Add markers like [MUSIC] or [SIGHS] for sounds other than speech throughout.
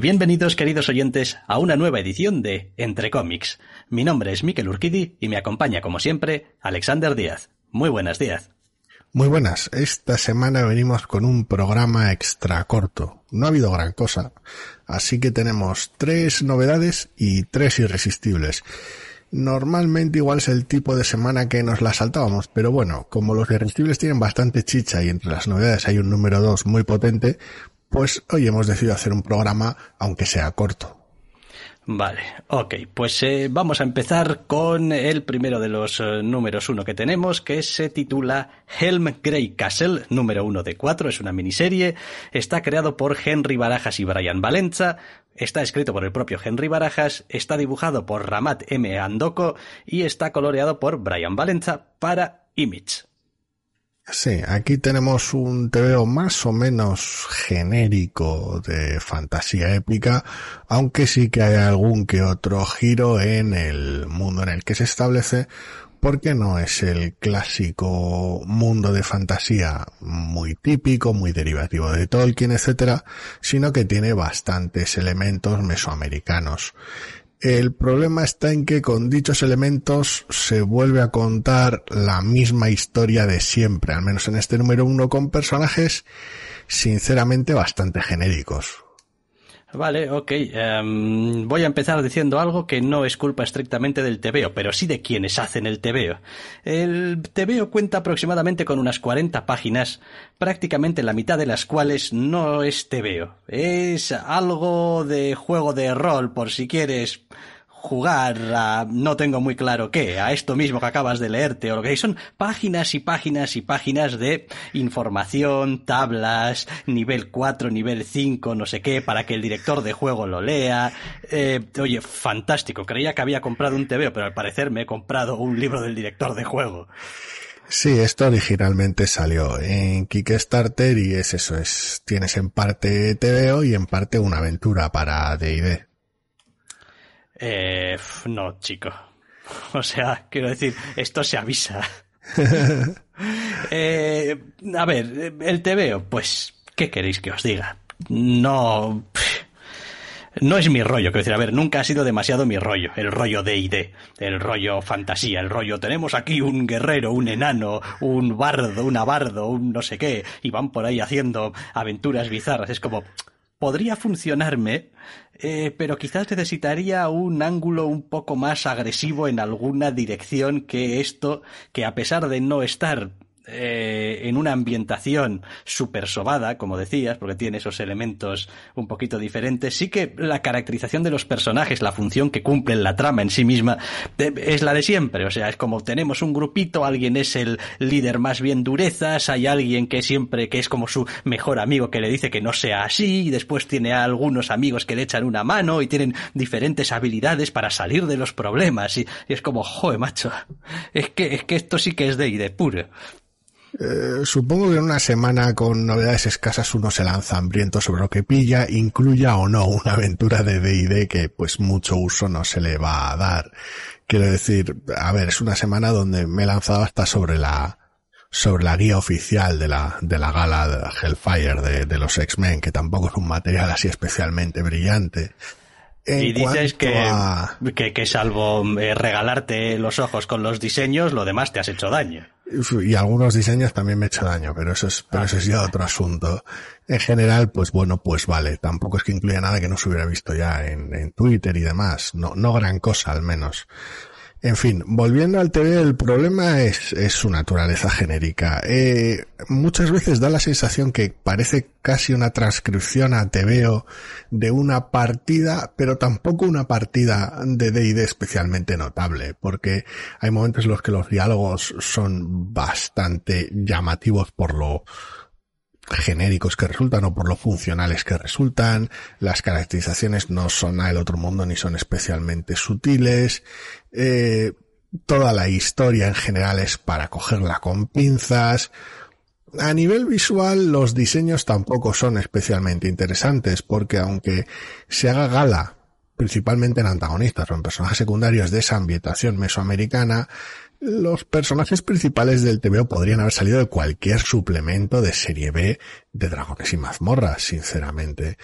Bienvenidos, queridos oyentes, a una nueva edición de Entre Cómics. Mi nombre es Miquel Urquidi y me acompaña, como siempre, Alexander Díaz. Muy buenas, Díaz. Muy buenas. Esta semana venimos con un programa extra corto. No ha habido gran cosa. Así que tenemos tres novedades y tres irresistibles. Normalmente igual es el tipo de semana que nos la saltábamos, pero bueno, como los irresistibles tienen bastante chicha y entre las novedades hay un número dos muy potente, pues hoy hemos decidido hacer un programa, aunque sea corto. Vale, ok, pues eh, vamos a empezar con el primero de los eh, números uno que tenemos, que se titula Helm Grey Castle, número uno de cuatro, es una miniserie, está creado por Henry Barajas y Brian Valenza, está escrito por el propio Henry Barajas, está dibujado por Ramat M. Andoko y está coloreado por Brian Valenza para Image. Sí, aquí tenemos un TVO más o menos genérico de fantasía épica, aunque sí que hay algún que otro giro en el mundo en el que se establece, porque no es el clásico mundo de fantasía muy típico, muy derivativo de Tolkien, etcétera, sino que tiene bastantes elementos mesoamericanos. El problema está en que con dichos elementos se vuelve a contar la misma historia de siempre, al menos en este número uno, con personajes sinceramente bastante genéricos. Vale, ok. Em, voy a empezar diciendo algo que no es culpa estrictamente del TVO, pero sí de quienes hacen el TVO. El TVO cuenta aproximadamente con unas 40 páginas, prácticamente la mitad de las cuales no es TVO. Es algo de juego de rol, por si quieres jugar a no tengo muy claro qué, a esto mismo que acabas de leerte o lo que son páginas y páginas y páginas de información, tablas, nivel 4, nivel 5, no sé qué, para que el director de juego lo lea. Eh, oye, fantástico, creía que había comprado un TVO, pero al parecer me he comprado un libro del director de juego. Sí, esto originalmente salió en Kickstarter y es eso, es, tienes en parte TVO y en parte una aventura para D&D. Eh, no, chico. [LAUGHS] O sea, quiero decir, esto se avisa. [LAUGHS] eh, a ver, el TVO, pues, ¿qué queréis que os diga? No... No es mi rollo, quiero decir, a ver, nunca ha sido demasiado mi rollo, el rollo de ID, el rollo fantasía, el rollo tenemos aquí un guerrero, un enano, un bardo, un abardo, un no sé qué, y van por ahí haciendo aventuras bizarras, es como, podría funcionarme, eh, pero quizás necesitaría un ángulo un poco más agresivo en alguna dirección que esto, que a pesar de no estar eh, en una ambientación súper sobada, como decías, porque tiene esos elementos un poquito diferentes, sí que la caracterización de los personajes, la función que cumplen la trama en sí misma, es la de siempre. O sea, es como tenemos un grupito, alguien es el líder más bien durezas, hay alguien que siempre, que es como su mejor amigo que le dice que no sea así, y después tiene a algunos amigos que le echan una mano y tienen diferentes habilidades para salir de los problemas. Y, es como, joder, macho, es que, es que esto sí que es de, de puro. Eh, supongo que en una semana con novedades escasas uno se lanza hambriento sobre lo que pilla, incluya o no una aventura de D&D que pues mucho uso no se le va a dar. Quiero decir, a ver, es una semana donde me he lanzado hasta sobre la sobre la guía oficial de la, de la gala de Hellfire de, de los X-Men, que tampoco es un material así especialmente brillante. Y dices que, que, salvo eh, regalarte los ojos con los diseños, lo demás te has hecho daño. Y algunos diseños también me he hecho daño, pero eso es, pero eso es ya otro asunto. En general, pues bueno, pues vale. Tampoco es que incluya nada que no se hubiera visto ya en, en Twitter y demás. No, no gran cosa al menos. En fin, volviendo al TV, el problema es, es su naturaleza genérica. Eh, muchas veces da la sensación que parece casi una transcripción a TVO de una partida, pero tampoco una partida de D&D especialmente notable, porque hay momentos en los que los diálogos son bastante llamativos por lo genéricos que resultan o por lo funcionales que resultan. Las caracterizaciones no son a el otro mundo ni son especialmente sutiles. Eh, toda la historia en general es para cogerla con pinzas. A nivel visual los diseños tampoco son especialmente interesantes porque aunque se haga gala principalmente en antagonistas o en personajes secundarios de esa ambientación mesoamericana, los personajes principales del TVO podrían haber salido de cualquier suplemento de serie B de Dragones y Mazmorras, sinceramente.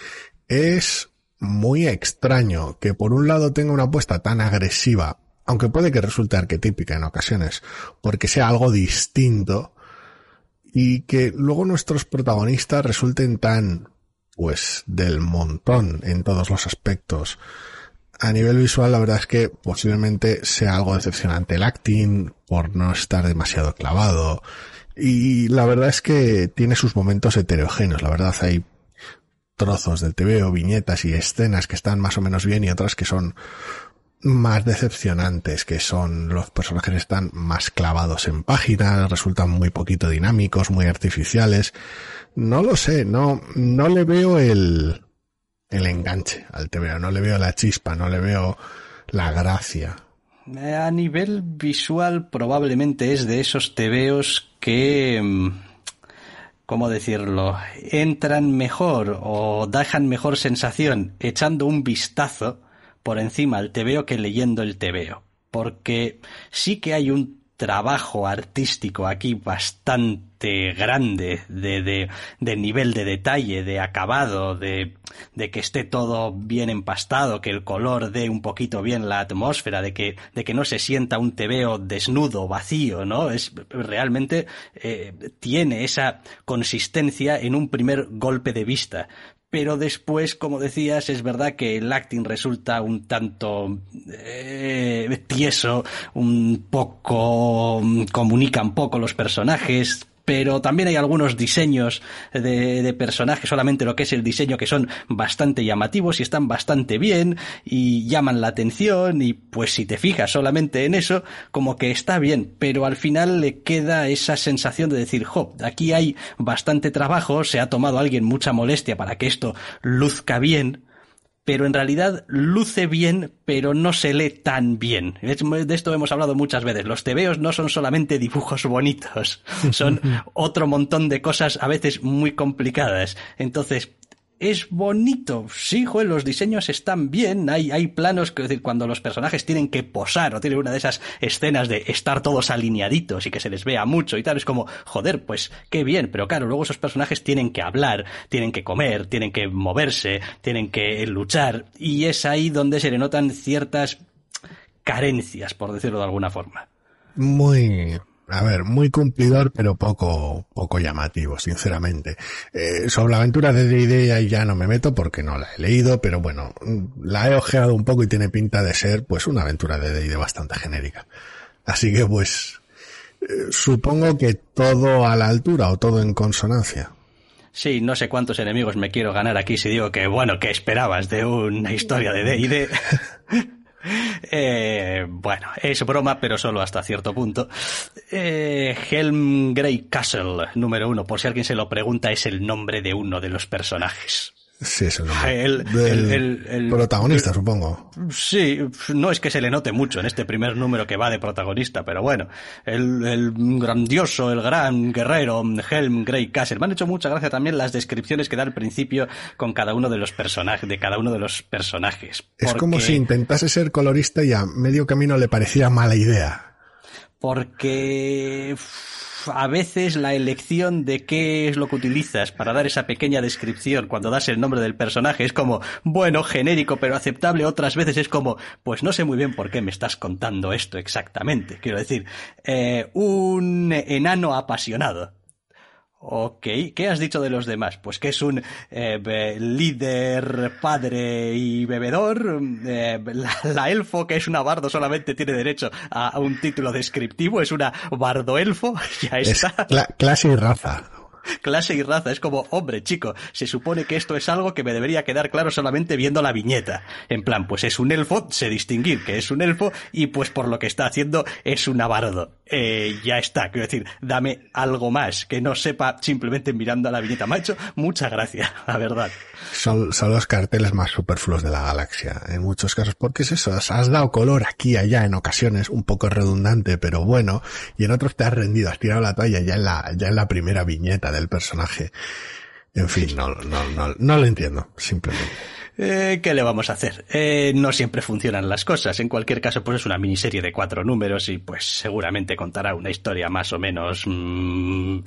Es muy extraño que por un lado tenga una apuesta tan agresiva, aunque puede que resulte arquetípica en ocasiones, porque sea algo distinto, y que luego nuestros protagonistas resulten tan, pues, del montón en todos los aspectos a nivel visual la verdad es que posiblemente sea algo decepcionante el acting por no estar demasiado clavado y la verdad es que tiene sus momentos heterogéneos, la verdad hay trozos del TV o viñetas y escenas que están más o menos bien y otras que son más decepcionantes, que son los personajes están más clavados en páginas, resultan muy poquito dinámicos, muy artificiales. No lo sé, no, no le veo el, el enganche al TVO, no le veo la chispa, no le veo la gracia. Eh, a nivel visual probablemente es de esos TVOs que... Mm, ¿Cómo decirlo? Entran mejor o dejan mejor sensación echando un vistazo por encima al TVO que leyendo el TVO. Porque sí que hay un trabajo artístico aquí bastante grande de, de, de, nivel de detalle, de acabado, de, de que esté todo bien empastado, que el color dé un poquito bien la atmósfera, de que, de que no se sienta un tebeo desnudo, vacío, ¿no? Es realmente eh, tiene esa consistencia en un primer golpe de vista pero después, como decías, es verdad que el acting resulta un tanto eh, tieso, un poco mm, comunican poco los personajes, pero también hay algunos diseños de, de, personajes, solamente lo que es el diseño, que son bastante llamativos y están bastante bien y llaman la atención y pues si te fijas solamente en eso, como que está bien, pero al final le queda esa sensación de decir, jo, aquí hay bastante trabajo, se ha tomado alguien mucha molestia para que esto luzca bien, pero en realidad luce bien, pero no se lee tan bien. De esto hemos hablado muchas veces. Los tebeos no son solamente dibujos bonitos, [LAUGHS] son [LAUGHS] otro montón de cosas a veces muy complicadas. Entonces, es bonito. Sí, joder, los diseños están bien. Hay, hay planos que decir, cuando los personajes tienen que posar o tienen una de esas escenas de estar todos alineaditos y que se les vea mucho y tal. Es como, joder, pues qué bien. Pero claro, luego esos personajes tienen que hablar, tienen que comer, tienen que moverse, tienen que luchar. Y es ahí donde se le notan ciertas carencias, por decirlo de alguna forma. Muy, a ver, muy cumplidor, pero poco, poco llamativo, sinceramente. Eh, sobre la aventura de D&D ya no me meto porque no la he leído, pero bueno, la he ojeado un poco y tiene pinta de ser, pues, una aventura de D&D bastante genérica. Así que, pues, eh, supongo que todo a la altura o todo en consonancia. Sí, no sé cuántos enemigos me quiero ganar aquí si digo que, bueno, ¿qué esperabas de una historia de D&D? [LAUGHS] [LAUGHS] Eh, bueno, es broma, pero solo hasta cierto punto. Eh, Helm Grey Castle, número uno, por si alguien se lo pregunta, es el nombre de uno de los personajes. Sí, es el, el, protagonista, supongo. Sí, no es que se le note mucho en este primer número que va de protagonista, pero bueno, el, grandioso, el gran guerrero Helm Grey Castle. Me han hecho mucha gracia también las descripciones que da al principio con cada uno de los personajes, de cada uno de los personajes. Es como si intentase ser colorista y a medio camino le parecía mala idea. Porque a veces la elección de qué es lo que utilizas para dar esa pequeña descripción cuando das el nombre del personaje es como, bueno, genérico pero aceptable, otras veces es como, pues no sé muy bien por qué me estás contando esto exactamente. Quiero decir, eh, un enano apasionado. Ok, ¿qué has dicho de los demás? Pues que es un eh, líder, padre y bebedor. Eh, la, elfo, que es una bardo, solamente tiene derecho a, un título descriptivo, es una bardo elfo. [LAUGHS] Ya está. clase y raza clase y raza. Es como, hombre, chico, se supone que esto es algo que me debería quedar claro solamente viendo la viñeta. En plan, pues es un elfo, sé distinguir que es un elfo y pues por lo que está haciendo es un abardo. Eh, ya está, quiero decir, dame algo más que no sepa simplemente mirando a la viñeta. Macho, muchas gracias, la verdad. Son, son los carteles más superfluos de la galaxia, en muchos casos, porque es eso, has dado color aquí y allá en ocasiones, un poco redundante, pero bueno, y en otros te has rendido, has tirado la toalla ya en la, ya en la primera viñeta del personaje. En fin, no, no, no, no lo entiendo, simplemente. Eh, ¿Qué le vamos a hacer? Eh, no siempre funcionan las cosas. En cualquier caso, pues es una miniserie de cuatro números y pues seguramente contará una historia más o menos mm,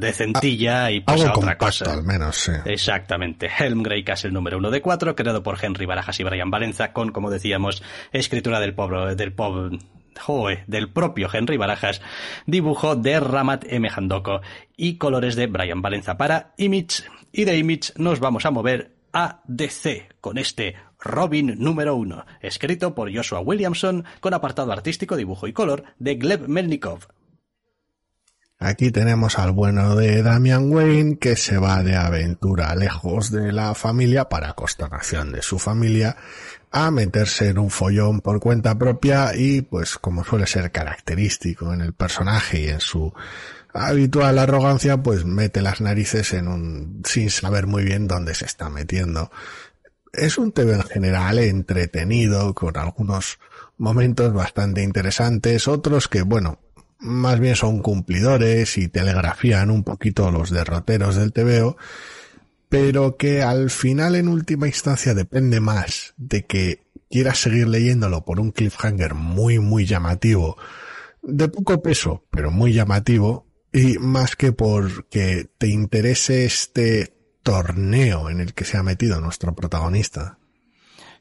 decentilla y pues a otra cosa. al menos, sí. Exactamente. Helm Grey el número uno de cuatro, creado por Henry Barajas y Brian Valenza, con, como decíamos, escritura del pobre, del pobre, del propio Henry Barajas, dibujo de Ramat M. Handoko y colores de Brian Valenza para Image. Y de Image nos vamos a mover ADC con este Robin número uno, escrito por Joshua Williamson con apartado artístico, dibujo y color de Gleb Melnikov. Aquí tenemos al bueno de Damian Wayne que se va de aventura lejos de la familia para consternación de su familia a meterse en un follón por cuenta propia y pues como suele ser característico en el personaje y en su habitual arrogancia, pues mete las narices en un, sin saber muy bien dónde se está metiendo. Es un TV en general entretenido, con algunos momentos bastante interesantes, otros que, bueno, más bien son cumplidores y telegrafían un poquito los derroteros del TVO, pero que al final en última instancia depende más de que quieras seguir leyéndolo por un cliffhanger muy muy llamativo, de poco peso, pero muy llamativo, y más que porque te interese este torneo en el que se ha metido nuestro protagonista.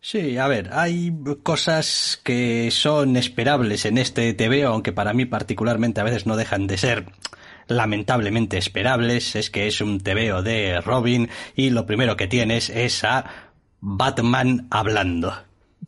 Sí, a ver, hay cosas que son esperables en este TV, aunque para mí particularmente a veces no dejan de ser lamentablemente esperables. Es que es un TVO de Robin y lo primero que tienes es a Batman hablando.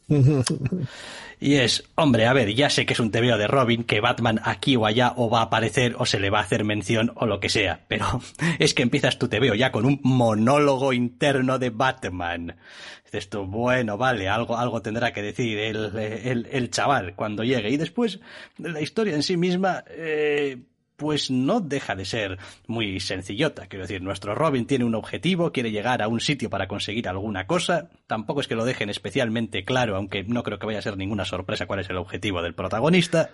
[LAUGHS] Y es, hombre, a ver, ya sé que es un tebeo de Robin, que Batman aquí o allá o va a aparecer o se le va a hacer mención o lo que sea, pero [LAUGHS] es que empiezas tu tebeo ya con un monólogo interno de Batman. Dices tú, bueno, vale, algo, algo tendrá que decir el, el, el chaval cuando llegue. Y después, la historia en sí misma, eh, pues no deja de ser muy sencillota. Quiero decir, nuestro Robin tiene un objetivo, quiere llegar a un sitio para conseguir alguna cosa. Tampoco es que lo dejen especialmente claro, aunque no creo que vaya a ser ninguna sorpresa cuál es el objetivo del protagonista.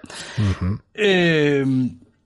eh,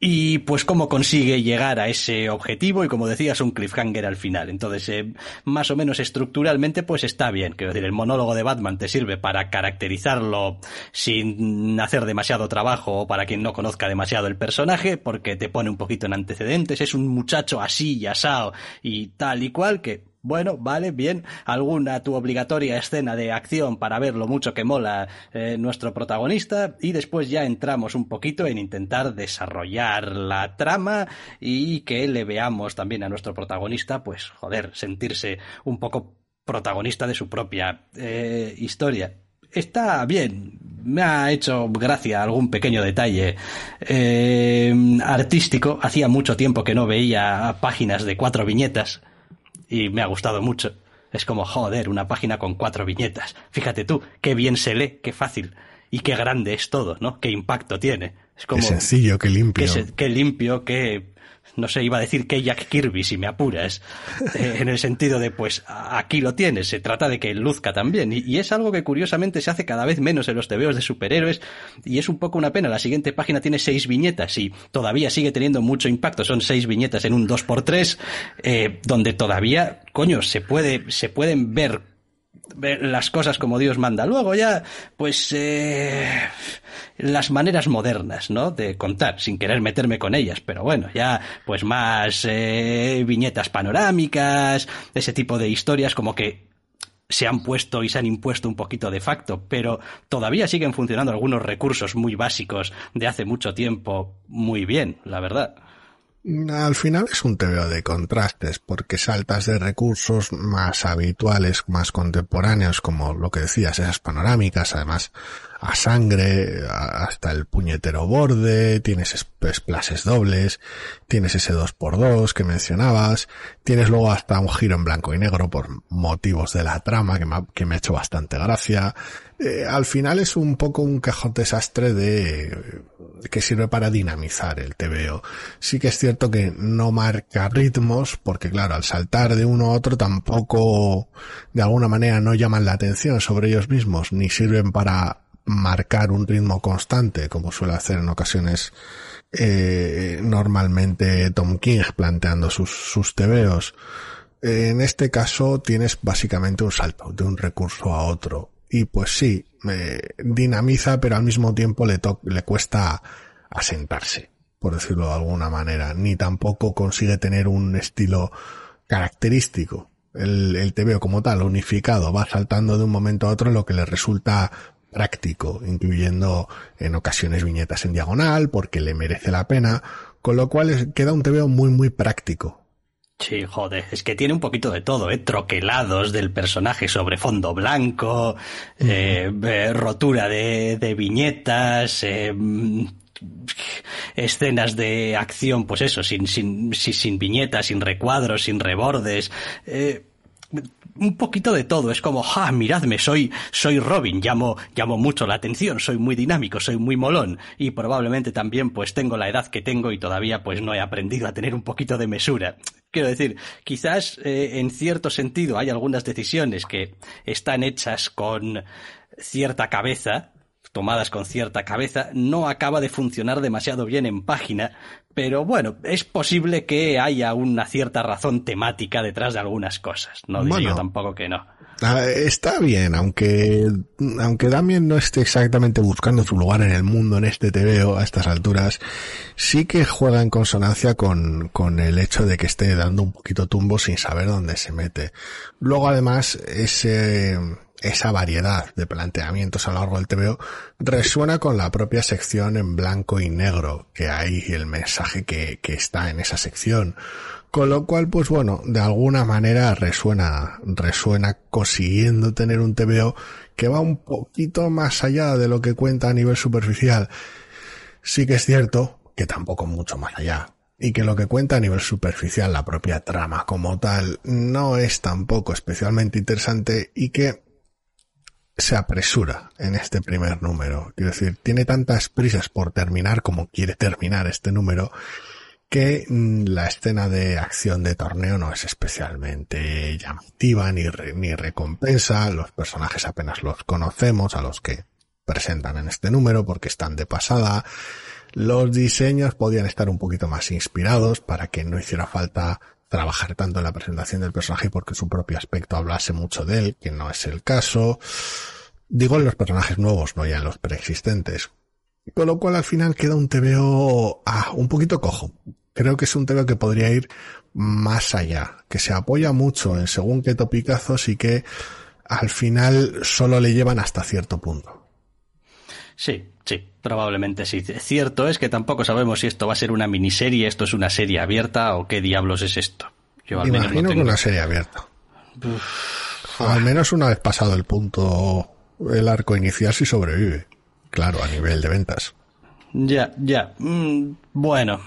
y pues cómo consigue llegar a ese objetivo y como decías un cliffhanger al final. Entonces, eh, más o menos estructuralmente pues está bien. Quiero decir, el monólogo de Batman te sirve para caracterizarlo sin hacer demasiado trabajo o para quien no conozca demasiado el personaje porque te pone un poquito en antecedentes. Es un muchacho así y asado y tal y cual que bueno, vale, bien. Alguna tu obligatoria escena de acción para ver lo mucho que mola eh, nuestro protagonista y después ya entramos un poquito en intentar desarrollar la trama y que le veamos también a nuestro protagonista, pues joder, sentirse un poco protagonista de su propia eh, historia. Está bien, me ha hecho gracia algún pequeño detalle eh, artístico. Hacía mucho tiempo que no veía páginas de cuatro viñetas y me ha gustado mucho. Es como, joder, una página con cuatro viñetas. Fíjate tú, qué bien se lee, qué fácil. Y qué grande es todo, ¿no? Qué impacto tiene. Es como... Qué sencillo, qué limpio. Qué, limpio, qué no sé, iba a decir que Jack Kirby, si me apuras, [LAUGHS] eh, en el sentido de, pues, aquí lo tienes, se trata de que luzca también. Y, es algo que curiosamente se hace cada vez menos en los tebeos de superhéroes, y es un poco una pena. La siguiente página tiene seis viñetas y todavía sigue teniendo mucho impacto. Son seis viñetas en un 2x3, eh, donde todavía, coño, se puede, se pueden ver las cosas como Dios manda. Luego ya, pues, eh, las maneras modernas, ¿no? De contar, sin querer meterme con ellas, pero bueno, ya, pues más eh, viñetas panorámicas, ese tipo de historias como que se han puesto y se han impuesto un poquito de facto, pero todavía siguen funcionando algunos recursos muy básicos de hace mucho tiempo muy bien, la verdad. Al final es un TVO de contrastes, porque saltas de recursos más habituales, más contemporáneos, como lo que decías, esas panorámicas, además a sangre, hasta el puñetero borde, tienes splashes dobles, tienes ese 2x2 que mencionabas, tienes luego hasta un giro en blanco y negro por motivos de la trama que me ha, hecho bastante gracia. Eh, al final es un poco un cajón desastre de que sirve para dinamizar el TVO. Sí que es cierto que no marca ritmos, porque claro, al saltar de uno a otro tampoco de alguna manera no llaman la atención sobre ellos mismos, ni sirven para marcar un ritmo constante, como suele hacer en ocasiones eh, normalmente Tom King planteando sus, sus tebeos. En este caso tienes básicamente un salto de un recurso a otro. Y pues sí, dinamiza, pero al mismo tiempo le, le cuesta asentarse, por decirlo de alguna manera. Ni tampoco consigue tener un estilo característico. El, el TVO como tal, unificado, va saltando de un momento a otro, lo que le resulta práctico, incluyendo en ocasiones viñetas en diagonal, porque le merece la pena, con lo cual queda un TVO muy, muy práctico. Sí, joder, es que tiene un poquito de todo, ¿eh? Troquelados del personaje sobre fondo blanco, eh, eh, rotura de, de viñetas, eh, escenas de acción, pues eso, sin, sin, sin, sin viñetas, sin recuadros, sin rebordes. Eh, un poquito de todo. Es como, ja, miradme, soy, soy Robin, llamo, llamo mucho la atención, soy muy dinámico, soy muy molón. Y probablemente también pues tengo la edad que tengo y todavía pues no he aprendido a tener un poquito de mesura. Quiero decir, quizás eh, en cierto sentido hay algunas decisiones que están hechas con cierta cabeza, tomadas con cierta cabeza, no acaba de funcionar demasiado bien en página, pero bueno, es posible que haya una cierta razón temática detrás de algunas cosas. No digo tampoco que no. Está bien, aunque, aunque Damien no esté exactamente buscando su lugar en el mundo en este TVO a estas alturas, sí que juega en consonancia con, con el hecho de que esté dando un poquito tumbo sin saber dónde se mete. Luego además, ese, esa variedad de planteamientos a lo largo del TVO resuena con la propia sección en blanco y negro que hay y el mensaje que, que está en esa sección. Con lo cual, pues bueno, de alguna manera resuena, resuena consiguiendo tener un TVO que va un poquito más allá de lo que cuenta a nivel superficial. Sí que es cierto que tampoco mucho más allá. Y que lo que cuenta a nivel superficial, la propia trama como tal, no es tampoco especialmente interesante y que se apresura en este primer número. Quiero decir, tiene tantas prisas por terminar como quiere terminar este número que mm, la escena de acción de torneo no es especialmente llamativa ni, ni recompensa. Los personajes apenas los conocemos a los que presentan en este número porque están de pasada. Los diseños podían estar un poquito más inspirados para que no hiciera falta trabajar tanto en la presentación del personaje porque su propio aspecto hablase mucho de él, que no es el caso. Digo en los personajes nuevos, no ya en los preexistentes. Con lo cual al final queda un TVO ah, un poquito cojo. Creo que es un TVO que podría ir más allá, que se apoya mucho en según qué topicazos y que al final solo le llevan hasta cierto punto. Sí, sí, probablemente sí. Cierto es que tampoco sabemos si esto va a ser una miniserie, esto es una serie abierta o qué diablos es esto. Yo al Imagino menos que una serie abierta. al menos una vez pasado el punto, el arco inicial si sobrevive. Claro, a nivel de ventas. Ya, ya. Mm, bueno.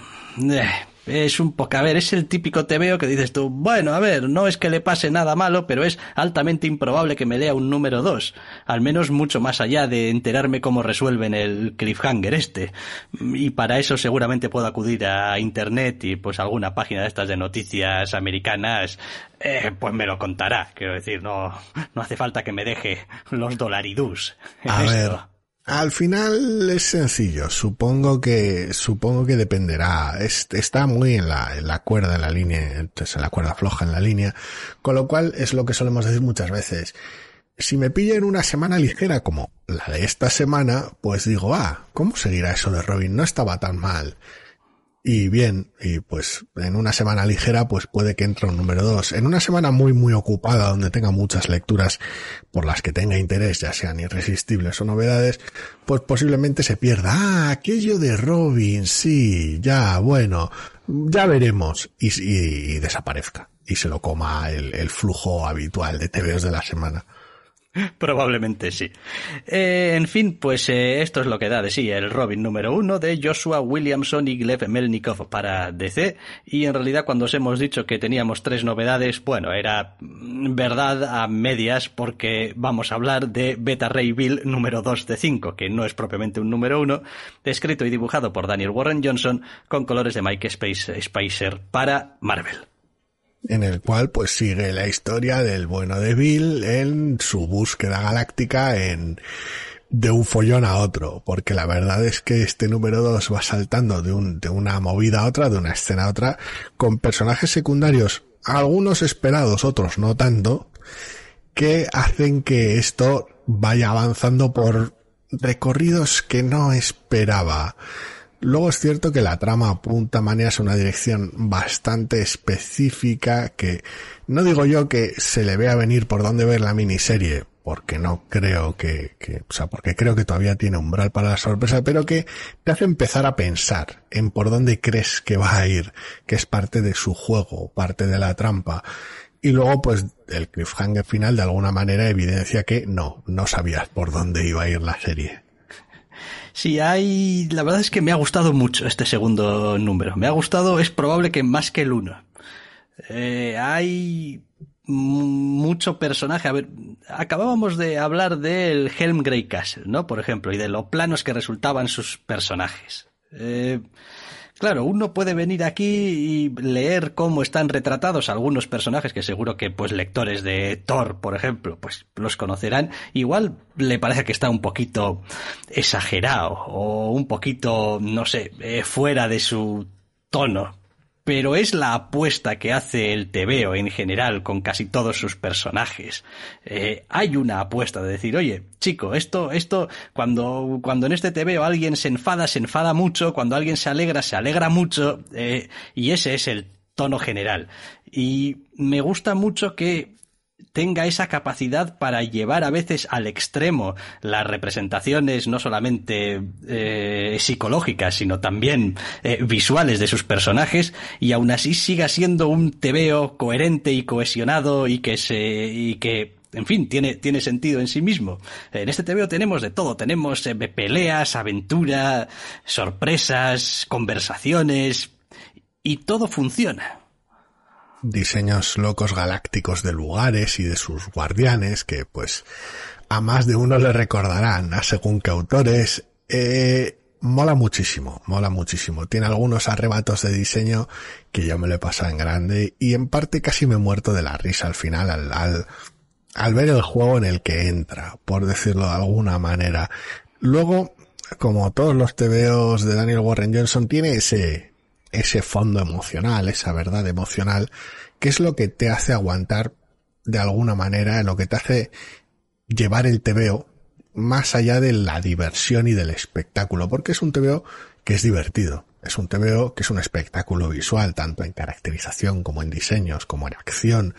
Es un poco, a ver, es el típico tebeo que dices tú, bueno, a ver, no es que le pase nada malo, pero es altamente improbable que me lea un número 2. Al menos mucho más allá de enterarme cómo resuelven el cliffhanger este. Y para eso seguramente puedo acudir a internet y pues alguna página de estas de noticias americanas, eh, pues me lo contará. Quiero decir, no, no hace falta que me deje los dolaridús. A [LAUGHS] ver. Al final es sencillo. Supongo que, supongo que dependerá. está muy en la, en la cuerda, en la línea, entonces en la cuerda floja en la línea. Con lo cual es lo que solemos decir muchas veces. Si me pilla en una semana ligera como la de esta semana, pues digo, ah, ¿cómo seguirá eso de Robin? No estaba tan mal. Y bien, y pues en una semana ligera pues puede que entre un número dos. En una semana muy muy ocupada donde tenga muchas lecturas por las que tenga interés, ya sean irresistibles o novedades, pues posiblemente se pierda. Ah, aquello de Robin, sí, ya, bueno, ya veremos. Y, y, desaparezca. Y se lo coma el, el flujo habitual de TVOs de la semana. [LAUGHS] Probablemente sí. Eh, en fin, pues eh, esto es lo que da de sí el Robin número uno de Joshua Williamson y Gleb Melnikov para DC. Y en realidad cuando os hemos dicho que teníamos tres novedades, bueno, era verdad a medias porque vamos a hablar de Beta Ray Bill número 2 de 5, que no es propiamente un número uno, escrito y dibujado por Daniel Warren Johnson con colores de Mike Spicer para Marvel en el cual pues sigue la historia del bueno de Bill en su búsqueda galáctica en de un follón a otro, porque la verdad es que este número 2 va saltando de, de una movida a otra, de una escena a otra, con personajes secundarios, algunos esperados, otros no tanto, que hacen que esto vaya avanzando por recorridos que no esperaba. Luego es cierto que la trama apunta maneras a una dirección bastante específica que no digo yo que se le vea venir por dónde ver la miniserie, porque no creo que, que, o sea, porque creo que todavía tiene umbral para la sorpresa, pero que te hace empezar a pensar en por dónde crees que va a ir, que es parte de su juego, parte de la trampa. Y luego, pues, el cliffhanger final de alguna manera evidencia que no, no sabías por dónde iba a ir la serie. Sí, hay. La verdad es que me ha gustado mucho este segundo número. Me ha gustado, es probable que más que el uno. Eh, hay mucho personaje. A ver, acabábamos de hablar del Helm Grey Castle, ¿no? Por ejemplo, y de lo planos que resultaban sus personajes. Eh, Claro, uno puede venir aquí y leer cómo están retratados algunos personajes que seguro que pues lectores de Thor, por ejemplo, pues los conocerán. Igual le parece que está un poquito exagerado o un poquito, no sé, eh, fuera de su tono pero es la apuesta que hace el TVO en general con casi todos sus personajes. Eh, hay una apuesta de decir, oye, chico, esto, esto, cuando, cuando en este TVO alguien se enfada, se enfada mucho, cuando alguien se alegra, se alegra mucho, eh, y ese es el tono general. Y me gusta mucho que tenga esa capacidad para llevar a veces al extremo las representaciones no solamente eh, psicológicas, sino también eh, visuales de sus personajes y aún así siga siendo un tebeo coherente y cohesionado y que se y que en fin, tiene, tiene sentido en sí mismo. En este TVO tenemos de todo. Tenemos eh, peleas, aventura, sorpresas, conversaciones y todo funciona diseños locos galácticos de lugares y de sus guardianes que pues a más de uno le recordarán a según qué autores. Eh, mola muchísimo, mola muchísimo. Tiene algunos arrebatos de diseño que yo me lo he pasado en grande y en parte casi me he muerto de la risa al final al, al, al ver el juego en el que entra, por decirlo de alguna manera. Luego, como todos los TVOs de Daniel Warren Johnson, tiene ese, ese fondo emocional, esa verdad emocional, que es lo que te hace aguantar de alguna manera, lo que te hace llevar el TVO más allá de la diversión y del espectáculo, porque es un TVO que es divertido, es un TVO que es un espectáculo visual, tanto en caracterización como en diseños, como en acción,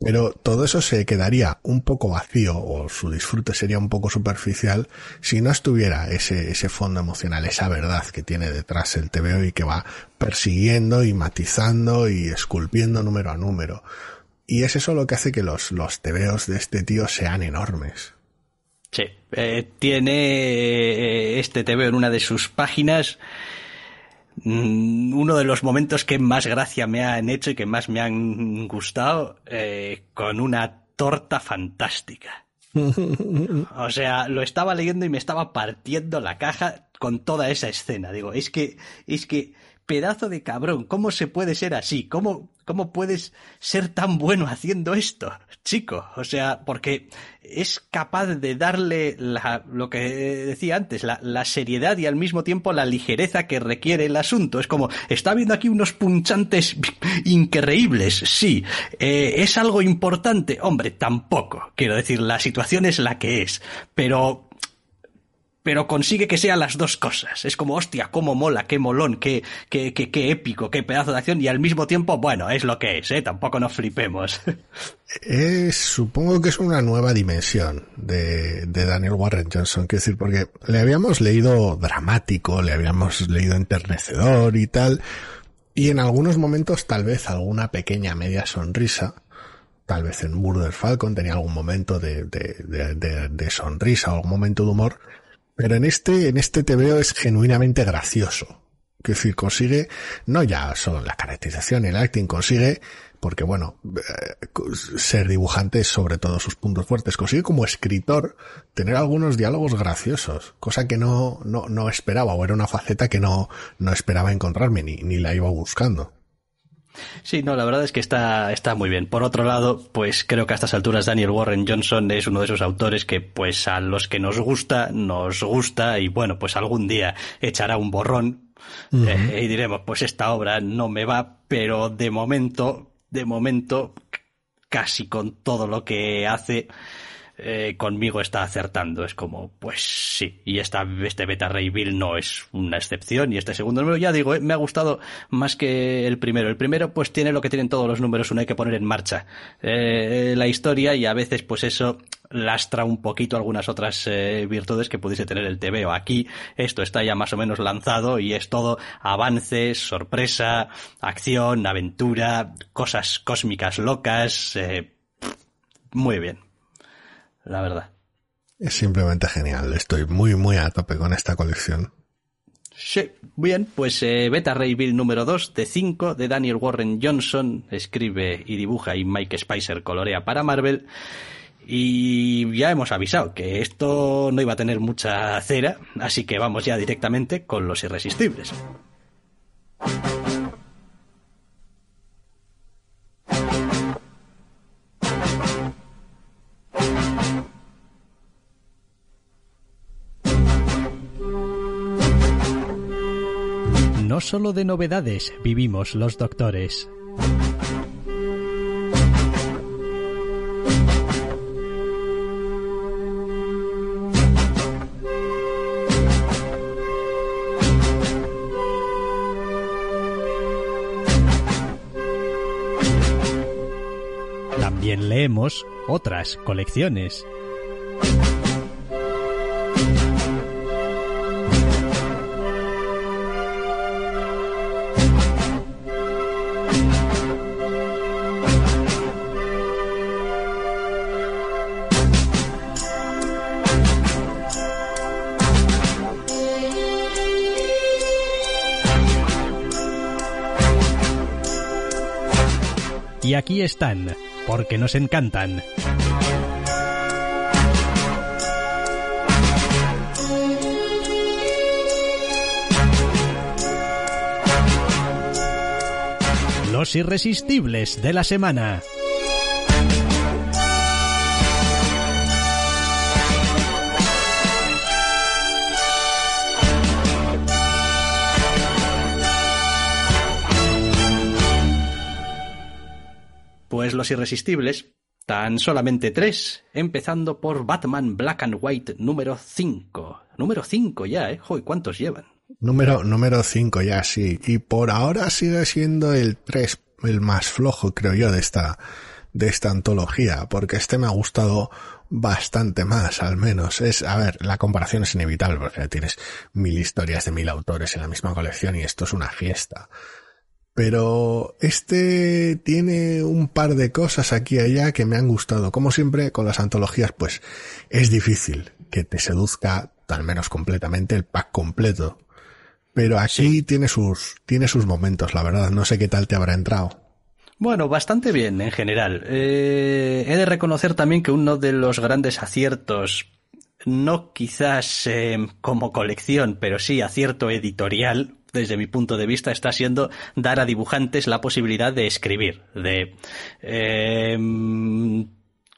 pero todo eso se quedaría un poco vacío o su disfrute sería un poco superficial si no estuviera ese, ese fondo emocional, esa verdad que tiene detrás el TVO y que va persiguiendo y matizando y esculpiendo número a número. Y es eso lo que hace que los, los TVOs de este tío sean enormes. Sí, eh, tiene eh, este TVO en una de sus páginas uno de los momentos que más gracia me han hecho y que más me han gustado eh, con una torta fantástica. [LAUGHS] o sea, lo estaba leyendo y me estaba partiendo la caja con toda esa escena. Digo, es que, es que, pedazo de cabrón, ¿cómo se puede ser así? ¿Cómo, ¿Cómo puedes ser tan bueno haciendo esto, chico? O sea, porque es capaz de darle la, lo que decía antes, la, seriedad y al mismo tiempo la ligereza que requiere el asunto. Es como, está viendo aquí unos punchantes increíbles, sí. Eh, ¿Es algo importante? Hombre, tampoco. Quiero decir, la situación es la que es. Pero pero consigue que sean las dos cosas. Es como, hostia, cómo mola, qué molón, qué, qué, qué, qué épico, qué pedazo de acción, y al mismo tiempo, bueno, es lo que es, ¿eh? Tampoco nos flipemos. Es, [LAUGHS] supongo que es una nueva dimensión de, de Daniel Warren Johnson, quiero decir, porque le habíamos leído dramático, le habíamos leído enternecedor y tal, y en algunos momentos tal vez alguna pequeña media sonrisa, tal vez en Murder Falcon tenía algún momento de, de, de, de, sonrisa algún momento de humor, pero en este, en este TVO es genuinamente gracioso. Que decir, consigue, no ya solo la caracterización, el acting, consigue, porque bueno, ser dibujante es sobre todo sus puntos fuertes, consigue como escritor tener algunos diálogos graciosos, cosa que no, no, no esperaba, o era una faceta que no, no esperaba encontrarme, ni, ni la iba buscando. Sí, no, la verdad es que está, está muy bien. Por otro lado, pues creo que a estas alturas Daniel Warren Johnson es uno de esos autores que, pues a los que nos gusta, nos gusta y bueno, pues algún día echará un borrón uh -huh. eh, y diremos, pues esta obra no me va, pero de momento, de momento, casi con todo lo que hace, eh, conmigo está acertando. Es como, pues sí. Y esta, este Beta Ray Bill no es una excepción. Y este segundo número, ya digo, eh, me ha gustado más que el primero. El primero, pues tiene lo que tienen todos los números, uno hay que poner en marcha eh, la historia y a veces, pues eso lastra un poquito algunas otras virtudes que pudiese tener el TVO. Aquí esto está ya más o menos lanzado y es todo avances, sorpresa, acción, aventura, cosas cósmicas locas. Muy bien la verdad. Es simplemente genial. Estoy muy, muy a tope con esta colección. Sí, bien, pues eh, Beta Ray Bill número 2 de 5 de Daniel Warren Johnson, escribe y dibuja y Mike Spicer colorea para Marvel. Y ya hemos avisado que esto no iba a tener mucha cera, así que vamos ya directamente con los irresistibles. Solo de novedades vivimos los doctores. También leemos otras colecciones. Y aquí están, porque nos encantan. Los irresistibles de la semana. Los irresistibles, tan solamente tres, empezando por Batman Black and White número 5. Número 5 ya, ¿eh? ¿cuántos llevan? Número, número 5 ya, sí. Y por ahora sigue siendo el 3 el más flojo, creo yo, de esta, de esta antología, porque este me ha gustado bastante más, al menos. Es, a ver, la comparación es inevitable, porque tienes mil historias de mil autores en la misma colección y esto es una fiesta. Pero este tiene un par de cosas aquí y allá que me han gustado. Como siempre, con las antologías, pues es difícil que te seduzca, al menos completamente, el pack completo. Pero aquí sí. tiene sus, tiene sus momentos, la verdad. No sé qué tal te habrá entrado. Bueno, bastante bien en general. Eh, he de reconocer también que uno de los grandes aciertos, no quizás eh, como colección, pero sí acierto editorial, desde mi punto de vista, está siendo dar a dibujantes la posibilidad de escribir, de, eh,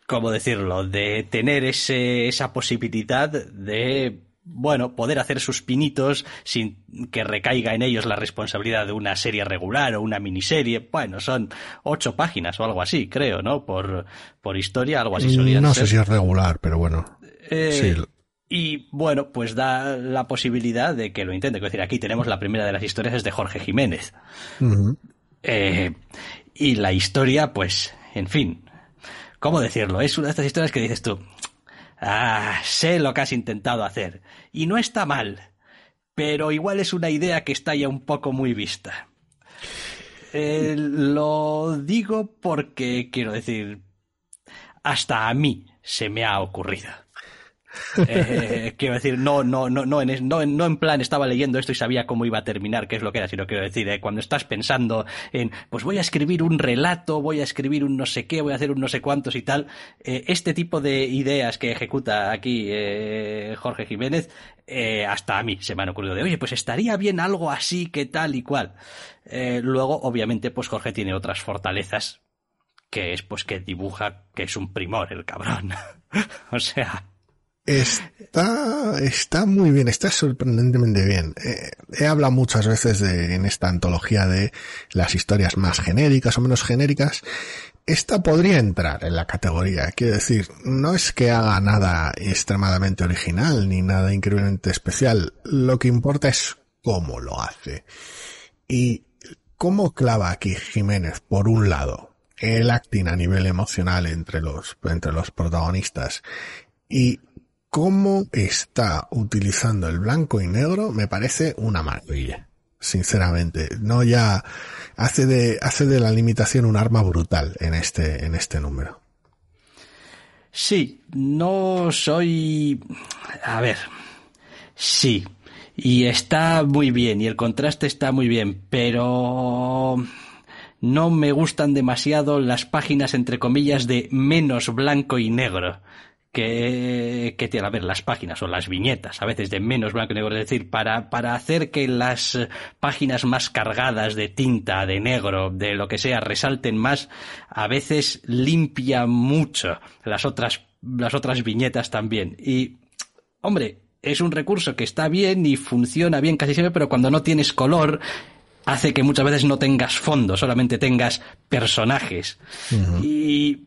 ¿cómo decirlo?, de tener ese, esa posibilidad de bueno, poder hacer sus pinitos sin que recaiga en ellos la responsabilidad de una serie regular o una miniserie. Bueno, son ocho páginas o algo así, creo, ¿no? Por, por historia, algo así solían No ser. sé si es regular, pero bueno. Eh, sí. Y bueno, pues da la posibilidad de que lo intente. Decir, aquí tenemos la primera de las historias es de Jorge Jiménez. Eh, y la historia, pues, en fin, ¿cómo decirlo? Es una de estas historias que dices tú, ah, sé lo que has intentado hacer. Y no está mal, pero igual es una idea que está ya un poco muy vista. Eh, lo digo porque, quiero decir, hasta a mí se me ha ocurrido. Eh, quiero decir, no, no, no, no, en, no, en- plan estaba leyendo esto y sabía cómo iba a terminar, qué es lo que era, sino quiero decir, eh, cuando estás pensando en, pues voy a escribir un relato, voy a escribir un no sé qué, voy a hacer un no sé cuántos y tal, eh, este tipo de ideas que ejecuta aquí Jorge Jiménez, hasta a mí se me han ocurrido de, oye, pues estaría bien algo así, que tal y cual. Luego, obviamente, pues Jorge tiene otras fortalezas, que es pues que dibuja, que es un primor el cabrón. [LAUGHS] o sea... Está, está muy bien, está sorprendentemente bien. Eh, he hablado muchas veces de, en esta antología de las historias más genéricas o menos genéricas. Esta podría entrar en la categoría. Quiero decir, no es que haga nada extremadamente original ni nada increíblemente especial. Lo que importa es cómo lo hace. Y cómo clava aquí Jiménez, por un lado, el acting a nivel emocional entre los, entre los protagonistas y cómo está utilizando el blanco y negro me parece una maravilla. Sinceramente, no ya hace de, hace de la limitación un arma brutal en este, en este número. Sí, no soy... A ver, sí, y está muy bien, y el contraste está muy bien, pero no me gustan demasiado las páginas, entre comillas, de menos blanco y negro. Que, que tiene, a ver, las páginas o las viñetas, a veces de menos blanco y negro, es decir, para, para hacer que las páginas más cargadas de tinta, de negro, de lo que sea, resalten más, a veces limpia mucho las otras, las otras viñetas también. Y, hombre, es un recurso que está bien y funciona bien casi siempre, pero cuando no tienes color, hace que muchas veces no tengas fondo, solamente tengas personajes. Y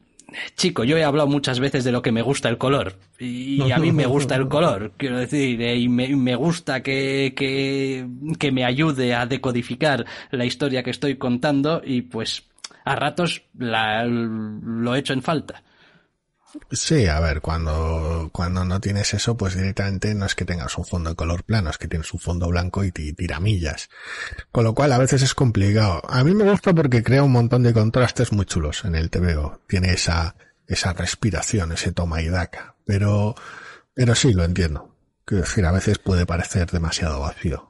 chico, yo he hablado muchas veces de lo que me gusta el color. Y a mí me gusta el color, quiero decir, eh, y me, me gusta que, que, que me ayude a decodificar la historia que estoy contando y pues a ratos la, lo he hecho en falta. Sí, a ver, cuando, cuando no tienes eso, pues directamente no es que tengas un fondo de color plano, es que tienes un fondo blanco y ti- tiramillas. Con lo cual a veces es complicado. A mí me gusta porque crea un montón de contrastes muy chulos en el TVO. Tiene esa, esa respiración, ese toma y daca. Pero, pero sí, lo entiendo. Quiero decir, a veces puede parecer demasiado vacío.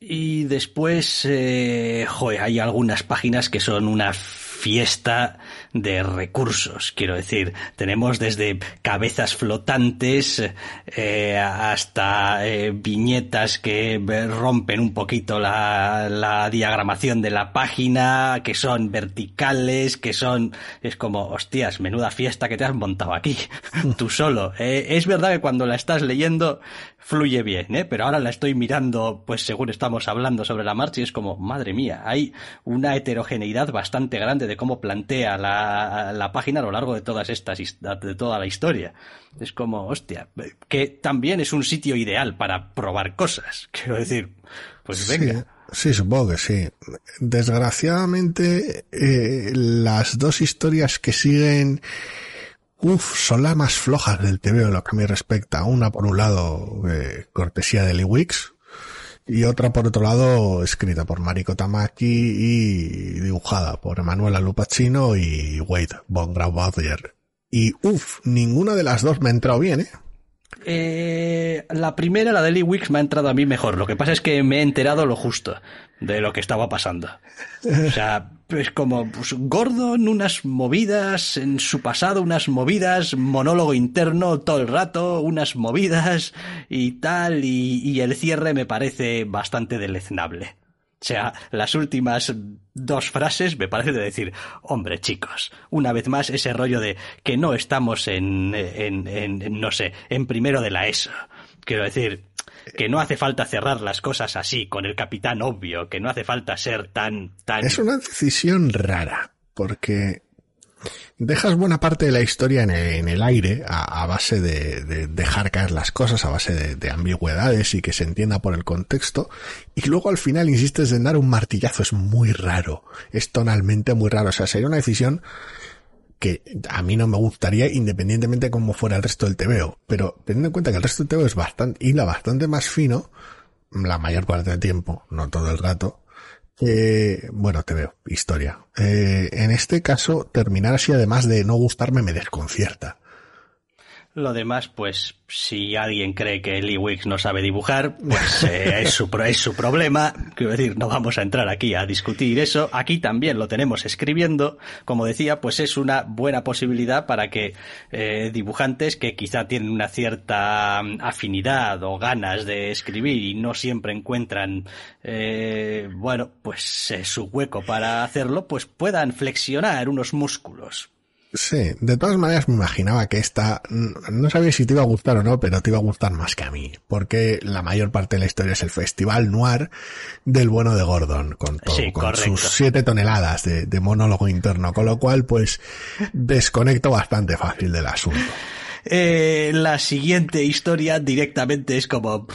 Y después, eh, hay algunas páginas que son una fiesta de recursos, quiero decir. Tenemos desde cabezas flotantes eh, hasta eh, viñetas que rompen un poquito la, la diagramación de la página, que son verticales, que son... Es como, hostias, menuda fiesta que te has montado aquí, [LAUGHS] tú solo. Eh, es verdad que cuando la estás leyendo fluye bien, ¿eh? pero ahora la estoy mirando, pues según estamos hablando sobre la marcha, y es como, madre mía, hay una heterogeneidad bastante grande de cómo plantea la, la página a lo largo de todas estas, de toda la historia. Es como, hostia, que también es un sitio ideal para probar cosas. [LAUGHS] Quiero decir, pues venga. Sí, sí, supongo que sí. Desgraciadamente, eh, las dos historias que siguen, uff, son las más flojas del TVO en lo que mí respecta. Una por un lado, eh, cortesía de Lee Wicks, y otra por otro lado, escrita por Mariko Tamaki y dibujada por Emanuela Lupacino y Wade von Graubaudrier. Y uff, ninguna de las dos me ha entrado bien, ¿eh? Eh, la primera, la de Lee Wicks, me ha entrado a mí mejor. Lo que pasa es que me he enterado lo justo de lo que estaba pasando. O sea, es como pues, Gordon, unas movidas, en su pasado unas movidas, monólogo interno todo el rato, unas movidas y tal, y, y el cierre me parece bastante deleznable. O sea, las últimas dos frases me parece de decir, hombre, chicos, una vez más ese rollo de que no estamos en, en, en, no sé, en primero de la ESO. Quiero decir, que no hace falta cerrar las cosas así, con el capitán obvio, que no hace falta ser tan, tan... Es una decisión rara, porque dejas buena parte de la historia en el, aire a, base de, dejar caer las cosas, a base de, ambigüedades y que se entienda por el contexto, y luego al final insistes en dar un martillazo, es muy raro, es tonalmente muy raro, o sea, sería una decisión que a mí no me gustaría independientemente de cómo fuera el resto del TVO, pero teniendo en cuenta que el resto del TVO es bastante, hila bastante más fino, la mayor parte del tiempo, no todo el rato, eh, bueno, te veo, historia. Eh, en este caso, terminar así, además de no gustarme, me desconcierta. Lo demás, pues, si alguien cree que Lee Wicks no sabe dibujar, pues eh, [LAUGHS] es, su, es su problema. Quiero decir, no vamos a entrar aquí a discutir eso. Aquí también lo tenemos escribiendo. Como decía, pues es una buena posibilidad para que eh, dibujantes que quizá tienen una cierta mm, afinidad o ganas de escribir y no siempre encuentran, eh, bueno, pues su hueco para hacerlo, pues puedan flexionar unos músculos. Sí, de todas maneras me imaginaba que esta, no sabía si te iba a gustar o no, pero te iba a gustar más que a mí, porque la mayor parte de la historia es el festival noir del bueno de Gordon, con, todo, con sus siete toneladas de, de, monólogo interno, con lo cual pues desconecto bastante fácil del asunto. Eh, la siguiente historia directamente es como,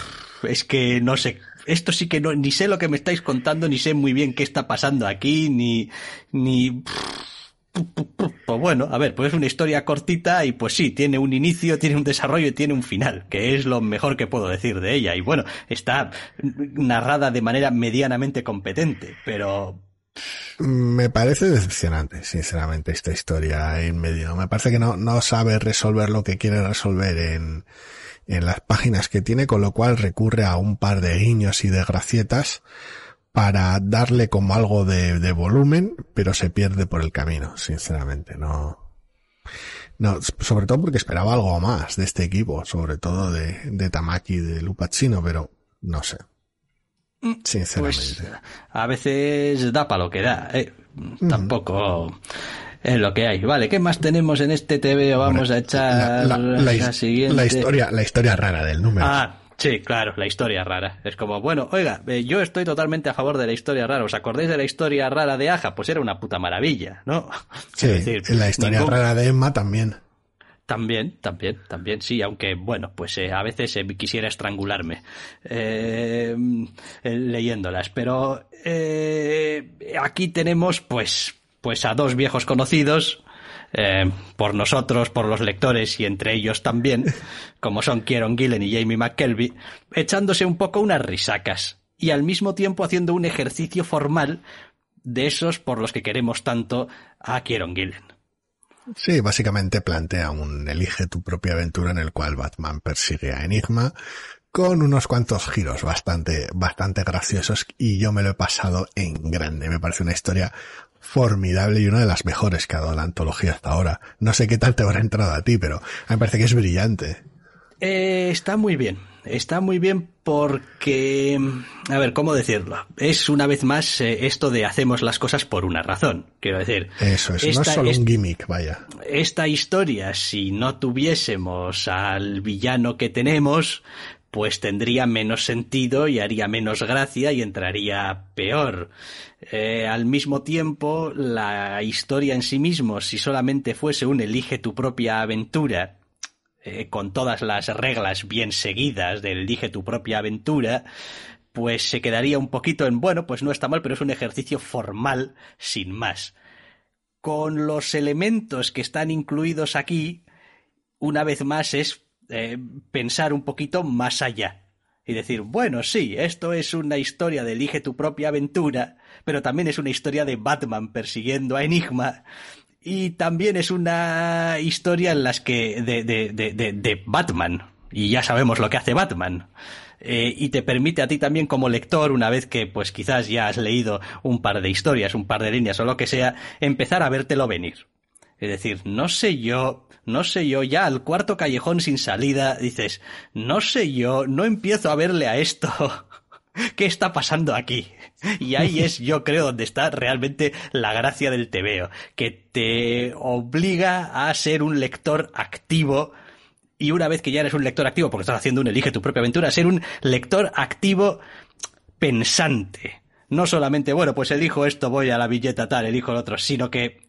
es que no sé, esto sí que no, ni sé lo que me estáis contando, ni sé muy bien qué está pasando aquí, ni, ni, pues bueno, a ver, pues es una historia cortita y pues sí, tiene un inicio, tiene un desarrollo y tiene un final, que es lo mejor que puedo decir de ella. Y bueno, está narrada de manera medianamente competente, pero... Me parece decepcionante, sinceramente, esta historia en medio. Me parece que no, no sabe resolver lo que quiere resolver en, en las páginas que tiene, con lo cual recurre a un par de guiños y de gracietas para darle como algo de, de volumen, pero se pierde por el camino, sinceramente, no. No, sobre todo porque esperaba algo más de este equipo, sobre todo de, de Tamaki, de Lupacino, pero no sé. Mm, sinceramente. Pues, a veces da para lo que da, eh. Tampoco es lo que hay. Vale, ¿qué más tenemos en este TV? Vamos a echar la, la, siguiente. La historia, la historia rara del número. Ah, Sí, claro, la historia rara. Es como, bueno, oiga, eh, yo estoy totalmente a favor de la historia rara. ¿Os acordáis de la historia rara de Aja? Pues era una puta maravilla, ¿no? [LAUGHS] Sí, decir, la historia rara de Emma también. También, también, también, sí, aunque bueno, pues eh, a veces eh, quisiera estrangularme leyéndolas, pero aquí tenemos pues, pues a dos viejos conocidos, eh, por nosotros, por los lectores y entre ellos también, como son Kieron Gillen y Jamie McKelvey, echándose un poco unas risacas y al mismo tiempo haciendo un ejercicio formal de esos por los que queremos tanto a Kieron Gillen. Sí, básicamente plantea un elige tu propia aventura en el cual Batman persigue a Enigma con unos cuantos giros bastante, bastante graciosos y yo me lo he pasado en grande. Me parece una historia formidable y una de las mejores que ha dado la antología hasta ahora. No sé qué tal te habrá entrado a ti, pero me parece que es brillante. Eh, está muy bien. Está muy bien porque, a ver, ¿cómo decirlo? Es una vez más eh, esto de hacemos las cosas por una razón. Quiero decir. Eso, eso no es solo un gimmick, vaya. Esta historia, si no tuviésemos al villano que tenemos, pues tendría menos sentido y haría menos gracia y entraría peor. Eh, al mismo tiempo, la historia en sí mismo, si solamente fuese un elige tu propia aventura, eh, con todas las reglas bien seguidas del elige tu propia aventura, pues se quedaría un poquito en, bueno, pues no está mal, pero es un ejercicio formal sin más. Con los elementos que están incluidos aquí, una vez más es eh, pensar un poquito más allá y decir, bueno, sí, esto es una historia de elige tu propia aventura, pero también es una historia de Batman persiguiendo a Enigma y también es una historia en las que de, de, de, de Batman y ya sabemos lo que hace Batman. Eh, y te permite a ti también como lector, una vez que pues quizás ya has leído un par de historias, un par de líneas o lo que sea, empezar a vértelo venir. Es decir, no sé yo no sé yo, ya al cuarto callejón sin salida, dices, no sé yo, no empiezo a verle a esto. [LAUGHS] ¿Qué está pasando aquí? Y ahí [LAUGHS] es, yo creo, donde está realmente la gracia del TVO, que te obliga a ser un lector activo y una vez que ya eres un lector activo, porque estás haciendo un elige tu propia aventura, ser un lector activo pensante. No solamente, bueno, pues elijo esto, voy a la billeta tal, elijo el otro, sino que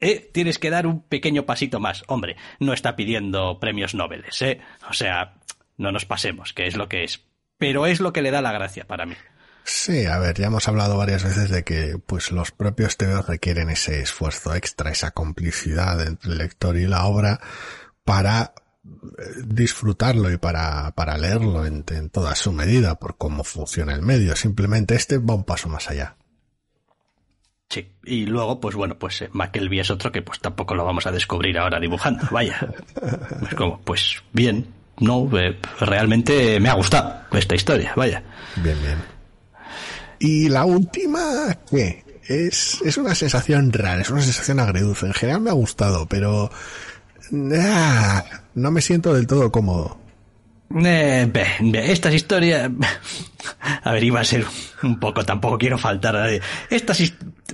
eh, tienes que dar un pequeño pasito más. Hombre, no está pidiendo premios Nobel, ¿eh? O sea, no nos pasemos, que es lo que es. Pero es lo que le da la gracia para mí. Sí, a ver, ya hemos hablado varias veces de que pues los propios TVOs requieren ese esfuerzo extra, esa complicidad entre el lector y la obra para eh, disfrutarlo y para, para leerlo en, en toda su medida por cómo funciona el medio. Simplemente este va un paso más allá. Sí, y luego, pues bueno, pues eh, McKelvey es otro que pues tampoco lo vamos a descubrir ahora dibujando, vaya. [LAUGHS] Es como, pues bien, no, eh, realmente me ha gustado esta historia, vaya. Bien, bien. Y la última, ¿qué? Es, es una sensación rara, es una sensación agridulce. En general me ha gustado, pero ah, no me siento del todo cómodo. Eh, ve, ve, estas historias... [LAUGHS] A ver, iba a ser un poco, tampoco quiero faltar a nadie. Estas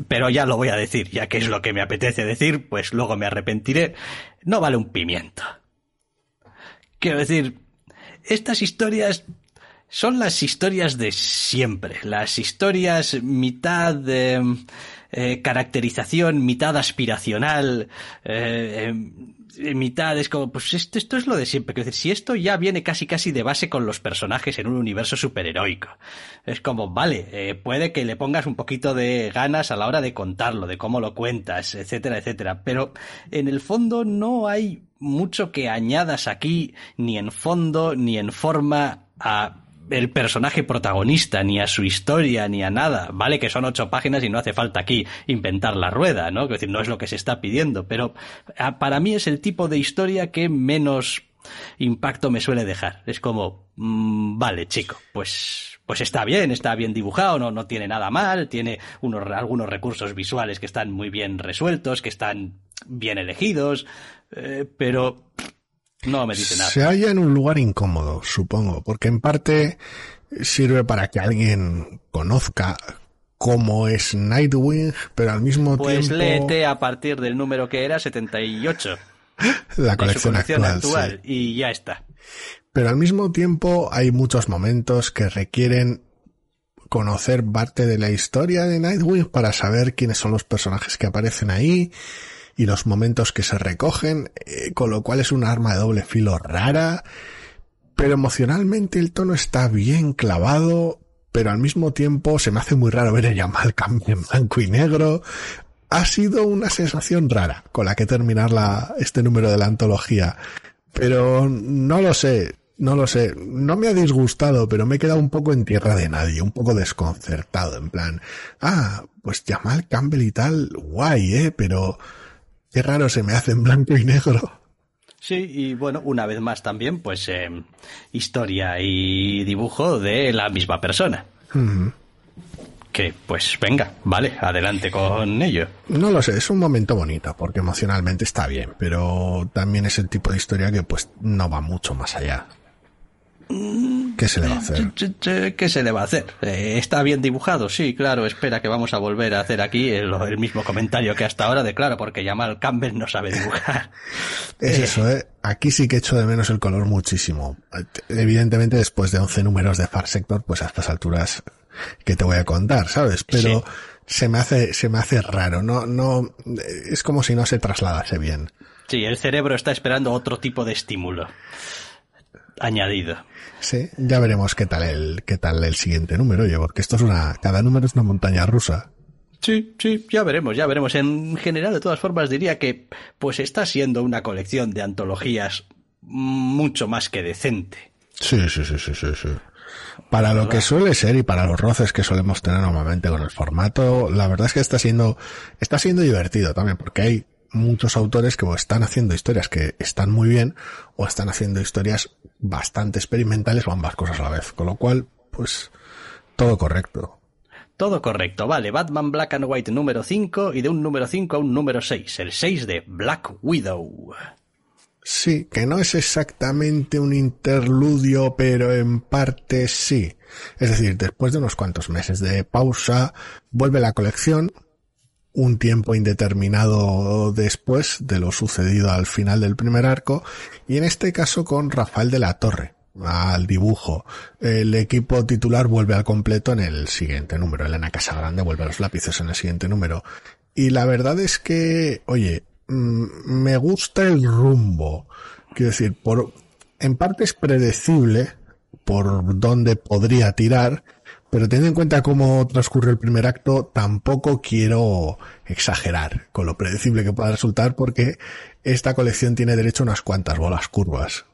pero ya lo voy a decir, ya que es lo que me apetece decir, pues luego me arrepentiré. No vale un pimiento. Quiero decir, estas historias son las historias de siempre, las historias mitad de eh, caracterización, mitad aspiracional, eh, eh, mitad es como, pues esto, esto es lo de siempre. Quiero decir, si esto ya viene casi casi de base con los personajes en un universo superheroico, es como, vale, puede que le pongas un poquito de ganas a la hora de contarlo, de cómo lo cuentas, etcétera, etcétera, pero en el fondo no hay mucho que añadas aquí, ni en fondo, ni en forma a el personaje protagonista, ni a su historia, ni a nada. Vale que son ocho páginas y no hace falta aquí inventar la rueda, ¿no? Es decir, no es lo que se está pidiendo, pero ah, para mí es el tipo de historia que menos impacto me suele dejar. Es como, mm, vale, chico, pues, pues está bien, está bien dibujado, no, no tiene nada mal, tiene unos, algunos recursos visuales que están muy bien resueltos, que están bien elegidos, eh, pero no me dice nada. Se halla en un lugar incómodo, supongo, porque en parte sirve para que alguien conozca cómo es Nightwing, pero al mismo Pues tiempo léete a partir del número que era 78 [LAUGHS] la colección, colección actual. actual, sí. y ya está. Pero al mismo tiempo hay muchos momentos que requieren conocer parte de la historia de Nightwing para saber quiénes son los personajes que aparecen ahí y los momentos que se recogen, eh, con lo cual es un arma de doble filo rara, pero emocionalmente el tono está bien clavado, pero al mismo tiempo se me hace muy raro ver el Yamal cambio en blanco y negro. Ha sido una sensación rara con la que terminar la, este número de la antología. Pero no lo sé, no lo sé. No me ha disgustado, pero me he quedado un poco en tierra de nadie, un poco desconcertado, en plan, ah, pues Jamal Campbell y tal, guay, eh, pero qué raro se me hace en blanco y negro. Sí, y bueno, una vez más también, pues eh, historia y dibujo de la misma persona. Que, pues venga, vale, adelante con ello. No lo sé, es un momento bonito, porque emocionalmente está bien, pero también es el tipo de historia que pues no va mucho más allá. ¿Qué se le va a hacer? ¿Qué se le va a hacer? Eh, ¿Está bien dibujado? Sí, claro, espera que vamos a volver a hacer aquí el, el mismo comentario que hasta ahora de claro, porque Jamal Campbell no sabe dibujar. [LAUGHS] Es Eh. eso, ¿eh? Aquí sí que echo de menos el color muchísimo. Evidentemente, después de 11 números de Far Sector, pues a estas alturas que te voy a contar, ¿sabes? Pero se me hace, se me hace raro, no, no, es como si no se trasladase bien. Sí, el cerebro está esperando otro tipo de estímulo añadido. Sí, ya veremos qué tal el, qué tal el siguiente número, oye, porque esto es una, cada número es una montaña rusa. Sí, sí, ya veremos, ya veremos. En general, de todas formas, diría que pues está siendo una colección de antologías mucho más que decente. Sí, sí, sí, sí, sí, sí. Para lo que suele ser y para los roces que solemos tener normalmente con el formato, la verdad es que está siendo, está siendo divertido también, porque hay muchos autores que o están haciendo historias que están muy bien, o están haciendo historias bastante experimentales o ambas cosas a la vez. Con lo cual, pues, todo correcto. Todo correcto, vale. Batman Black and White número 5 y de un número 5 a un número 6. El 6 de Black Widow. Sí, que no es exactamente un interludio, pero en parte sí. Es decir, después de unos cuantos meses de pausa, vuelve la colección, un tiempo indeterminado después de lo sucedido al final del primer arco, y en este caso con Rafael de la Torre al dibujo. El equipo titular vuelve al completo en el siguiente número. Elena Casagrande vuelve a los lápices en el siguiente número. Y la verdad es que, oye, mm, me gusta el rumbo. Quiero decir, por, en parte es predecible por dónde podría tirar, pero teniendo en cuenta cómo transcurre el primer acto, tampoco quiero exagerar con lo predecible que pueda resultar porque esta colección tiene derecho a unas cuantas bolas curvas.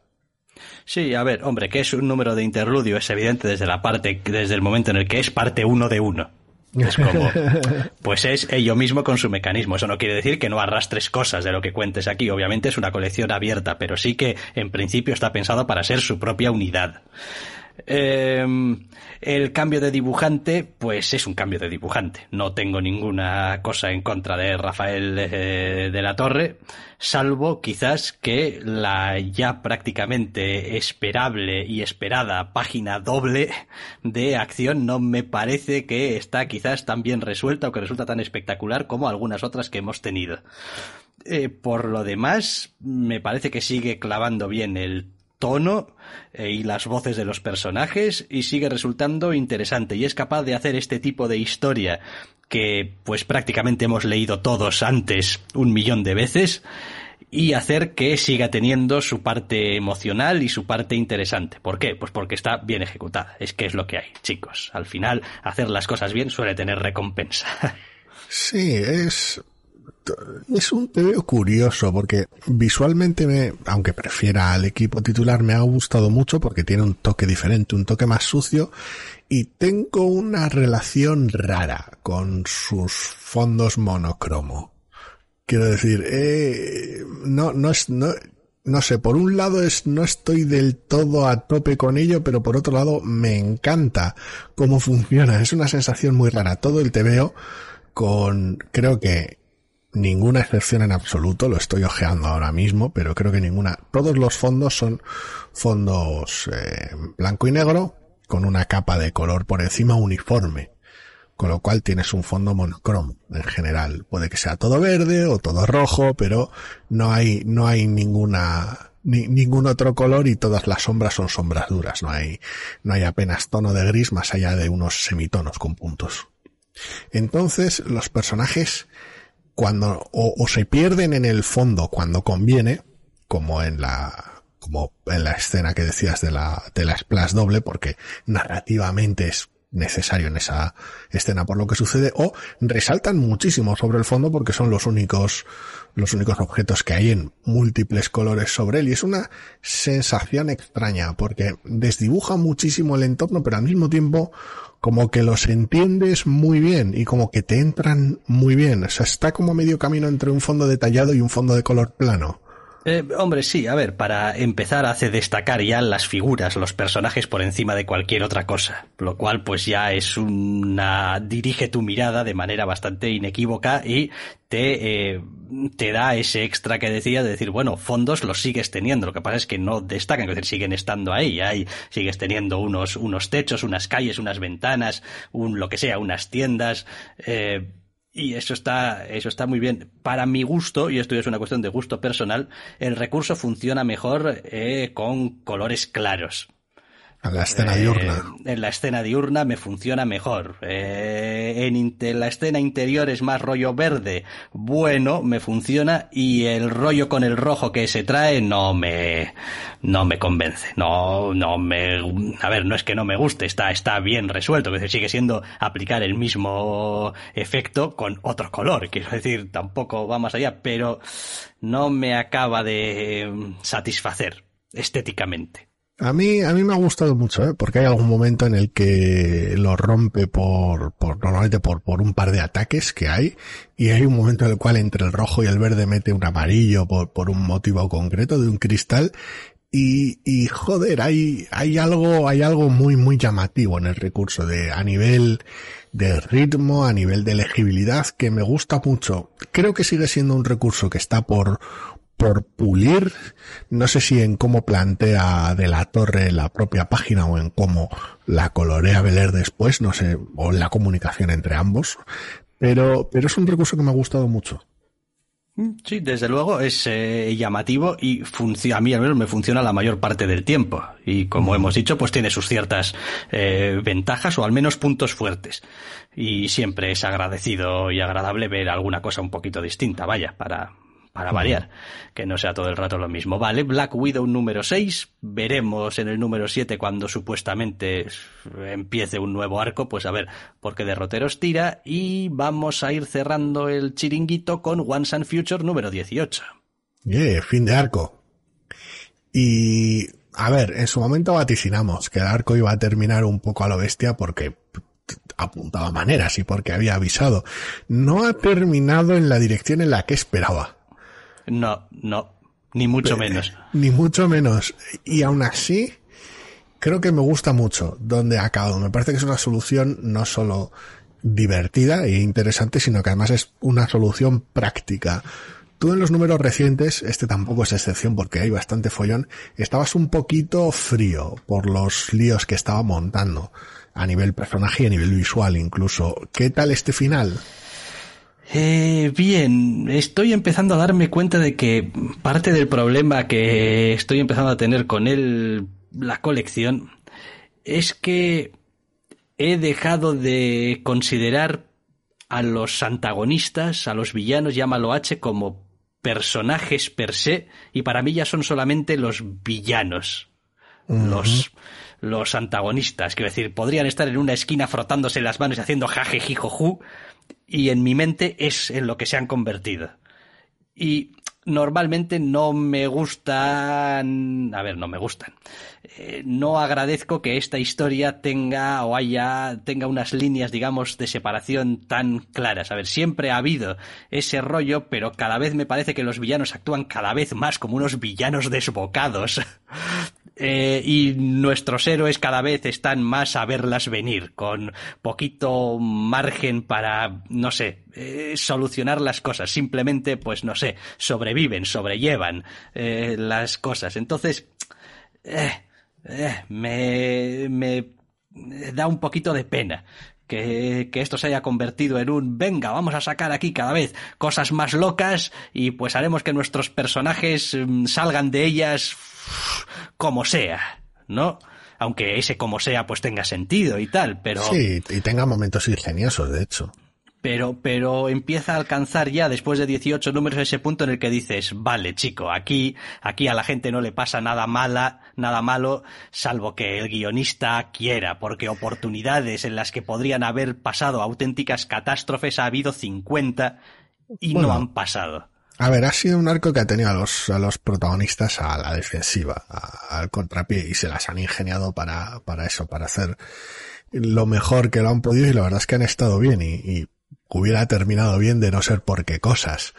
Sí, a ver, hombre, que es un número de interludio, es evidente desde la parte, desde el momento en el que es parte uno de uno. Es como, [LAUGHS] pues es ello mismo con su mecanismo. Eso no quiere decir que no arrastres cosas de lo que cuentes aquí. Obviamente es una colección abierta, pero sí que en principio está pensado para ser su propia unidad. Em, el cambio de dibujante, pues es un cambio de dibujante. No tengo ninguna cosa en contra de Rafael eh, de la Torre, salvo quizás que la ya prácticamente esperable y esperada página doble de acción no me parece que está quizás tan bien resuelta o que resulta tan espectacular como algunas otras que hemos tenido. Eh, por lo demás, me parece que sigue clavando bien el tono eh, y las voces de los personajes y sigue resultando interesante y es capaz de hacer este tipo de historia que pues prácticamente hemos leído todos antes un millón de veces y hacer que siga teniendo su parte emocional y su parte interesante. ¿Por qué? Pues porque está bien ejecutada. Es que es lo que hay, chicos. Al final, hacer las cosas bien suele tener recompensa. [LAUGHS] Sí, es es un veo curioso porque visualmente me, aunque prefiera al equipo titular, me ha gustado mucho porque tiene un toque diferente, un toque más sucio y tengo una relación rara con sus fondos monocromo. Quiero decir, eh, no, no es, no, no sé, por un lado es, no estoy del todo a tope con ello, pero por otro lado me encanta cómo funciona. Es una sensación muy rara. Todo el te veo con, creo que ninguna excepción en absoluto, lo estoy ojeando ahora mismo, pero creo que ninguna. Todos los fondos son fondos eh, blanco y negro con una capa de color por encima uniforme, con lo cual tienes un fondo monocromo en general. Puede que sea todo verde o todo rojo, pero no hay no hay ninguna ni, ningún otro color y todas las sombras son sombras duras. No hay no hay apenas tono de gris más allá de unos semitonos con puntos. Entonces los personajes cuando o, se pierden en el fondo cuando conviene, como en la como en la escena que decías de la de la splash doble, porque narrativamente es necesario en esa escena por lo que sucede, o resaltan muchísimo sobre el fondo porque son los únicos los únicos objetos que hay en múltiples colores sobre él y es una sensación extraña porque desdibuja muchísimo el entorno pero al mismo tiempo como que los entiendes muy bien y como que te entran muy bien. O sea, está como medio camino entre un fondo detallado y un fondo de color plano. Eh, hombre, sí, a ver, para empezar hace destacar ya las figuras, los personajes por encima de cualquier otra cosa, lo cual pues ya es una... dirige tu mirada de manera bastante inequívoca y te, eh, te da ese extra que decía de decir, bueno, fondos los sigues teniendo, lo que pasa es que no destacan, es decir, siguen estando ahí, ahí sigues teniendo unos, unos techos, unas calles, unas ventanas, un lo que sea, unas tiendas, eh, y eso está, eso está muy bien. Para mi gusto, y esto es una cuestión de gusto personal, el recurso funciona mejor eh, con colores claros. En la escena diurna. Eh, en la escena diurna me funciona mejor. Eh, en, la escena interior es más rollo verde. Bueno, me funciona. Y el rollo con el rojo que se trae no me, no me convence. No, no me, a ver, no es que no me guste, está, está bien resuelto. Sigue siendo aplicar el mismo efecto con otro color. Quiero decir, tampoco va más allá, pero no me acaba de satisfacer estéticamente. A mí, a mí me ha gustado mucho, ¿eh? porque hay algún momento en el que lo rompe por, por, normalmente por, por un par de ataques que hay, y hay un momento en el cual entre el rojo y el verde mete un amarillo por, por un motivo concreto de un cristal, y, y joder, hay, hay algo, hay algo muy, muy llamativo en el recurso de, a nivel de ritmo, a nivel de legibilidad, que me gusta mucho. Creo que sigue siendo un recurso que está por, por pulir, no sé si en cómo plantea de la torre la propia página o en cómo la colorea Beler después, no sé, o en la comunicación entre ambos, pero, pero es un recurso que me ha gustado mucho. Sí, desde luego es eh, llamativo y a mí al menos me funciona la mayor parte del tiempo. Y como hemos dicho, pues tiene sus ciertas eh, ventajas o al menos puntos fuertes. Y siempre es agradecido y agradable ver alguna cosa un poquito distinta, vaya, para, para variar, que no sea todo el rato lo mismo. Vale, Black Widow número 6, veremos en el número 7 cuando supuestamente empiece un nuevo arco, pues a ver por qué derroteros tira y vamos a ir cerrando el chiringuito con Once and Future número 18. Yeah, fin de arco. Y a ver, en su momento vaticinamos que el arco iba a terminar un poco a lo bestia porque apuntaba maneras y porque había avisado. No ha terminado en la dirección en la que esperaba. No, no, ni mucho menos. [LAUGHS] Ni mucho menos. Y aún así, creo que me gusta mucho donde ha acabado. Me parece que es una solución no solo divertida e interesante, sino que además es una solución práctica. Tú en los números recientes, este tampoco es excepción porque hay bastante follón, estabas un poquito frío por los líos que estaba montando a nivel personaje y a nivel visual incluso. ¿Qué tal este final? Eh, bien, estoy empezando a darme cuenta de que parte del problema que estoy empezando a tener con él, la colección, es que he dejado de considerar a los antagonistas, a los villanos, llámalo H, como personajes per se, y para mí ya son solamente los villanos. Los, los antagonistas, quiero decir, podrían estar en una esquina frotándose las manos y haciendo jajejijoju, y en mi mente es en lo que se han convertido. Y normalmente no me gustan, a ver, no me gustan. Eh, no agradezco que esta historia tenga o haya, tenga unas líneas, digamos, de separación tan claras. A ver, siempre ha habido ese rollo, pero cada vez me parece que los villanos actúan cada vez más como unos villanos desbocados. [LAUGHS] Eh, y nuestros héroes cada vez están más a verlas venir, con poquito margen para, no sé, eh, solucionar las cosas. Simplemente, pues no sé, sobreviven, sobrellevan eh, las cosas. Entonces, me, me da un poquito de pena. Que, que, esto se haya convertido en un venga, vamos a sacar aquí cada vez cosas más locas y pues haremos que nuestros personajes mm, salgan de ellas [SIGHS] como sea, ¿no? Aunque ese como sea pues tenga sentido y tal, pero... Sí, y tenga momentos ingeniosos, de hecho. Pero, pero empieza a alcanzar ya después de 18 números ese punto en el que dices, vale, chico, aquí, aquí a la gente no le pasa nada mala, nada malo, salvo que el guionista quiera, porque oportunidades en las que podrían haber pasado auténticas catástrofes ha habido 50 y no han pasado. A ver, ha sido un arco que ha tenido a los, a los protagonistas a la defensiva, al contrapié, y se las han ingeniado para, para eso, para hacer lo mejor que lo han podido, y la verdad es que han estado bien, y, y hubiera terminado bien de no ser por qué cosas.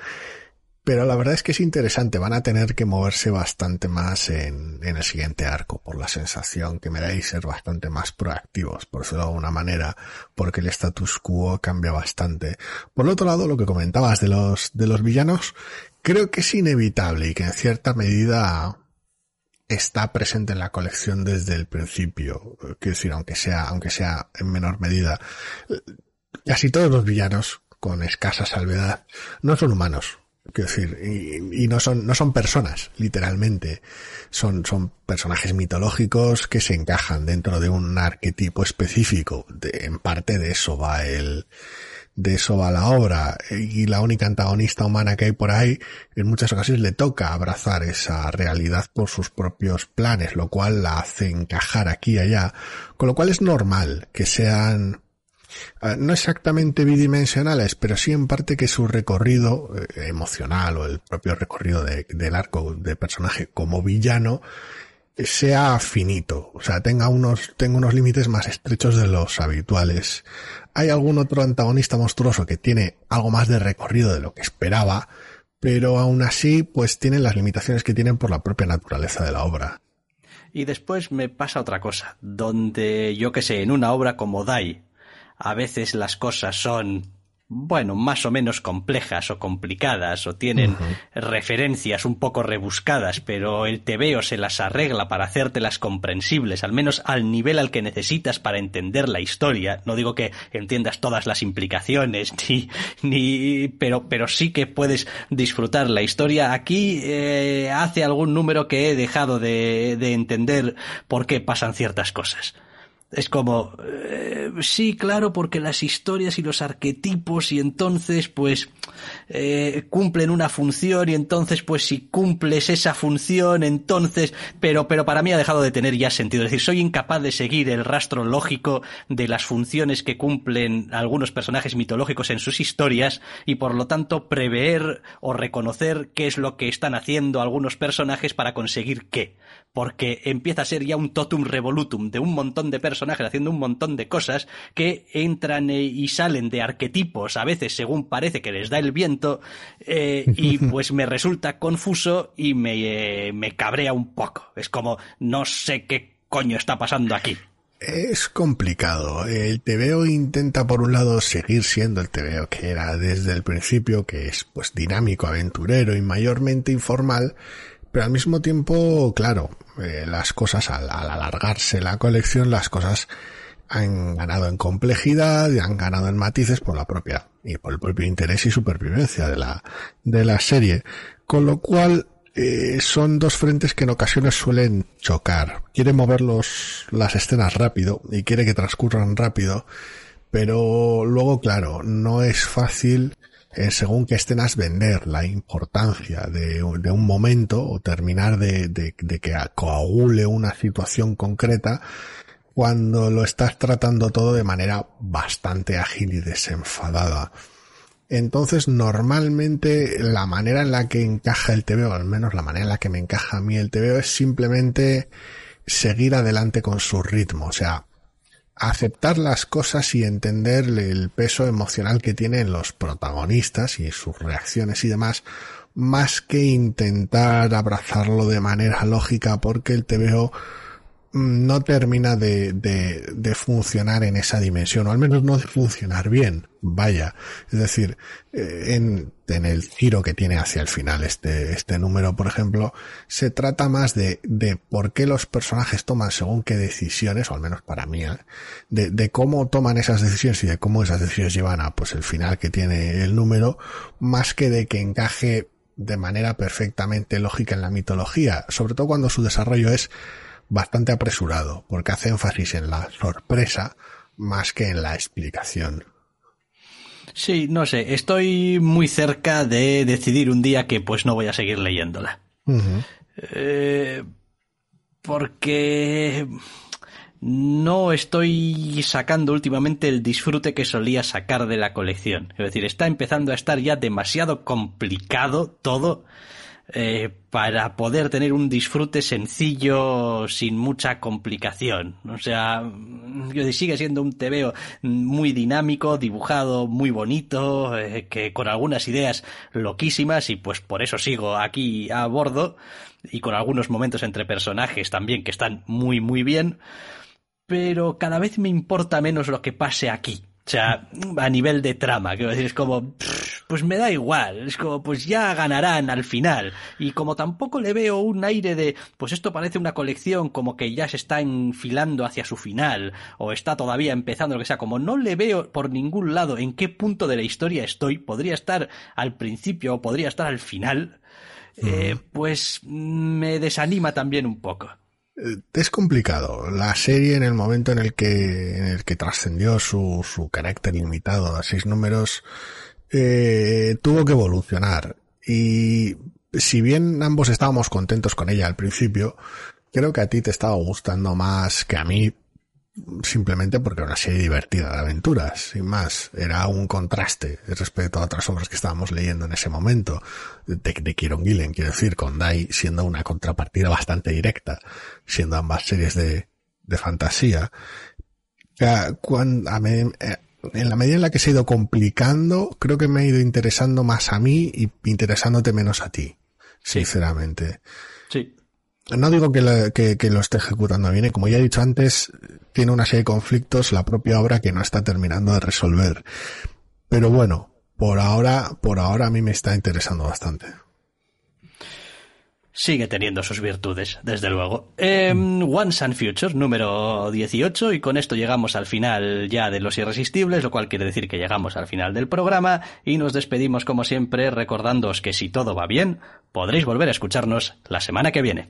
Pero la verdad es que es interesante, van a tener que moverse bastante más en, en el siguiente arco, por la sensación que me dais ser bastante más proactivos, por decirlo de alguna manera, porque el status quo cambia bastante. Por otro lado, lo que comentabas de los, de los villanos, creo que es inevitable y que en cierta medida está presente en la colección desde el principio. Quiero decir, aunque sea, aunque sea en menor medida. Casi todos los villanos, con escasa salvedad, no son humanos Quiero decir, y, no son, no son personas, literalmente. Son, son personajes mitológicos que se encajan dentro de un arquetipo específico. en parte de eso va el, de eso va la obra. Y la única antagonista humana que hay por ahí, en muchas ocasiones le toca abrazar esa realidad por sus propios planes, lo cual la hace encajar aquí y allá. Con lo cual es normal que sean no exactamente bidimensionales, pero sí en parte que su recorrido eh, emocional o el propio recorrido del arco de personaje como villano sea finito, o sea, tenga unos, tenga unos límites más estrechos de los habituales. Hay algún otro antagonista monstruoso que tiene algo más de recorrido de lo que esperaba, pero aún así, pues tienen las limitaciones que tienen por la propia naturaleza de la obra. Y después me pasa otra cosa, donde yo que sé, en una obra como Dai, a veces las cosas son bueno, más o menos complejas o complicadas o tienen referencias un poco rebuscadas, pero el TVO se las arregla para hacértelas comprensibles, al menos al nivel al que necesitas para entender la historia. No digo que entiendas todas las implicaciones, [LAUGHS] ni, ni, pero, pero sí que puedes disfrutar la historia. Aquí eh, hace algún número que he dejado de, de entender por qué pasan ciertas cosas. Es como, eh, sí, claro, porque las historias y los arquetipos y entonces, pues, eh, cumplen una función y entonces, pues, si cumples esa función, entonces, pero, pero para mí ha dejado de tener ya sentido. Es decir, soy incapaz de seguir el rastro lógico de las funciones que cumplen algunos personajes mitológicos en sus historias y por lo tanto prever o reconocer qué es lo que están haciendo algunos personajes para conseguir qué porque empieza a ser ya un totum revolutum de un montón de personajes haciendo un montón de cosas que entran e, y salen de arquetipos a veces según parece que les da el viento eh, y [LAUGHS] pues me resulta confuso y me, eh, me cabrea un poco. Es como no sé qué coño está pasando aquí. Es complicado. El TVO intenta por un lado seguir siendo el TVO que era desde el principio, que es pues dinámico, aventurero y mayormente informal, pero al mismo tiempo, claro, eh, las cosas al, alargarse la colección, las cosas han ganado en complejidad y han ganado en matices por la propia y por el propio interés y supervivencia de la de la serie, con lo cual eh, son dos frentes que en ocasiones suelen chocar. Quiere mover los, las escenas rápido y quiere que transcurran rápido, pero luego, claro, no es fácil eh, según qué escenas vender la importancia de, un momento o terminar de, que coagule una situación concreta cuando lo estás tratando todo de manera bastante ágil y desenfadada. Entonces, normalmente la manera en la que encaja el TVO, al menos la manera en la que me encaja a mí el TVO, es simplemente seguir adelante con su ritmo. O sea, aceptar las cosas y entender el peso emocional que tienen los protagonistas y sus reacciones y demás, más que intentar abrazarlo de manera lógica porque el TVO no termina de, de, de, funcionar en esa dimensión, o al menos no de funcionar bien, vaya. Es decir, eh, en, en el giro que tiene hacia el final este, este número, por ejemplo, se trata más de, de por qué los personajes toman según qué decisiones, o al menos para mí, ¿eh? de, de cómo toman esas decisiones y de cómo esas decisiones llevan a pues el final que tiene el número, más que de que encaje de manera perfectamente lógica en la mitología, sobre todo cuando su desarrollo es bastante apresurado, porque hace énfasis en la sorpresa más que en la explicación. Sí, no sé, estoy muy cerca de decidir un día que pues no voy a seguir leyéndola. eh, porque no estoy sacando últimamente el disfrute que solía sacar de la colección. Es decir, está empezando a estar ya demasiado complicado todo eh, para poder tener un disfrute sencillo sin mucha complicación. O sea, sigue siendo un TVO muy dinámico, dibujado muy bonito, eh, que con algunas ideas loquísimas y pues por eso sigo aquí a bordo y con algunos momentos entre personajes también que están muy muy bien. Pero cada vez me importa menos lo que pase aquí. O sea, a nivel de trama, quiero decir, es como, pues me da igual, es como, pues ya ganarán al final. Y como tampoco le veo un aire de, pues esto parece una colección como que ya se está enfilando hacia su final, o está todavía empezando, lo que sea, como no le veo por ningún lado en qué punto de la historia estoy, podría estar al principio o podría estar al final, eh, pues me desanima también un poco. Eh, es complicado. La serie en el momento en el que, en el que trascendió su, su carácter limitado a seis números, eh, tuvo que evolucionar. Y si bien ambos estábamos contentos con ella al principio, creo que a ti te estaba gustando más que a mí simplemente porque era una serie divertida de aventuras, sin más. Era un contraste respecto a otras obras que estábamos leyendo en ese momento, de, de Kieron Gillen, quiero decir, con Dai siendo una contrapartida bastante directa, siendo ambas series de, de fantasía. Cuando, eh, en la medida en la que se ha ido complicando, creo que me ha ido interesando más a mí y interesándote menos a ti, sinceramente. No digo que, que, que, lo esté ejecutando bien, y como ya he dicho antes, tiene una serie de conflictos la propia obra que no está terminando de resolver. Pero bueno, por ahora, por ahora a mí me está interesando bastante. Sigue teniendo sus virtudes, desde luego. Eh, Once and Future, número 18, y con esto llegamos al final ya de Los Irresistibles, lo cual quiere decir que llegamos al final del programa, y nos despedimos como siempre recordándoos que si todo va bien, podréis volver a escucharnos la semana que viene.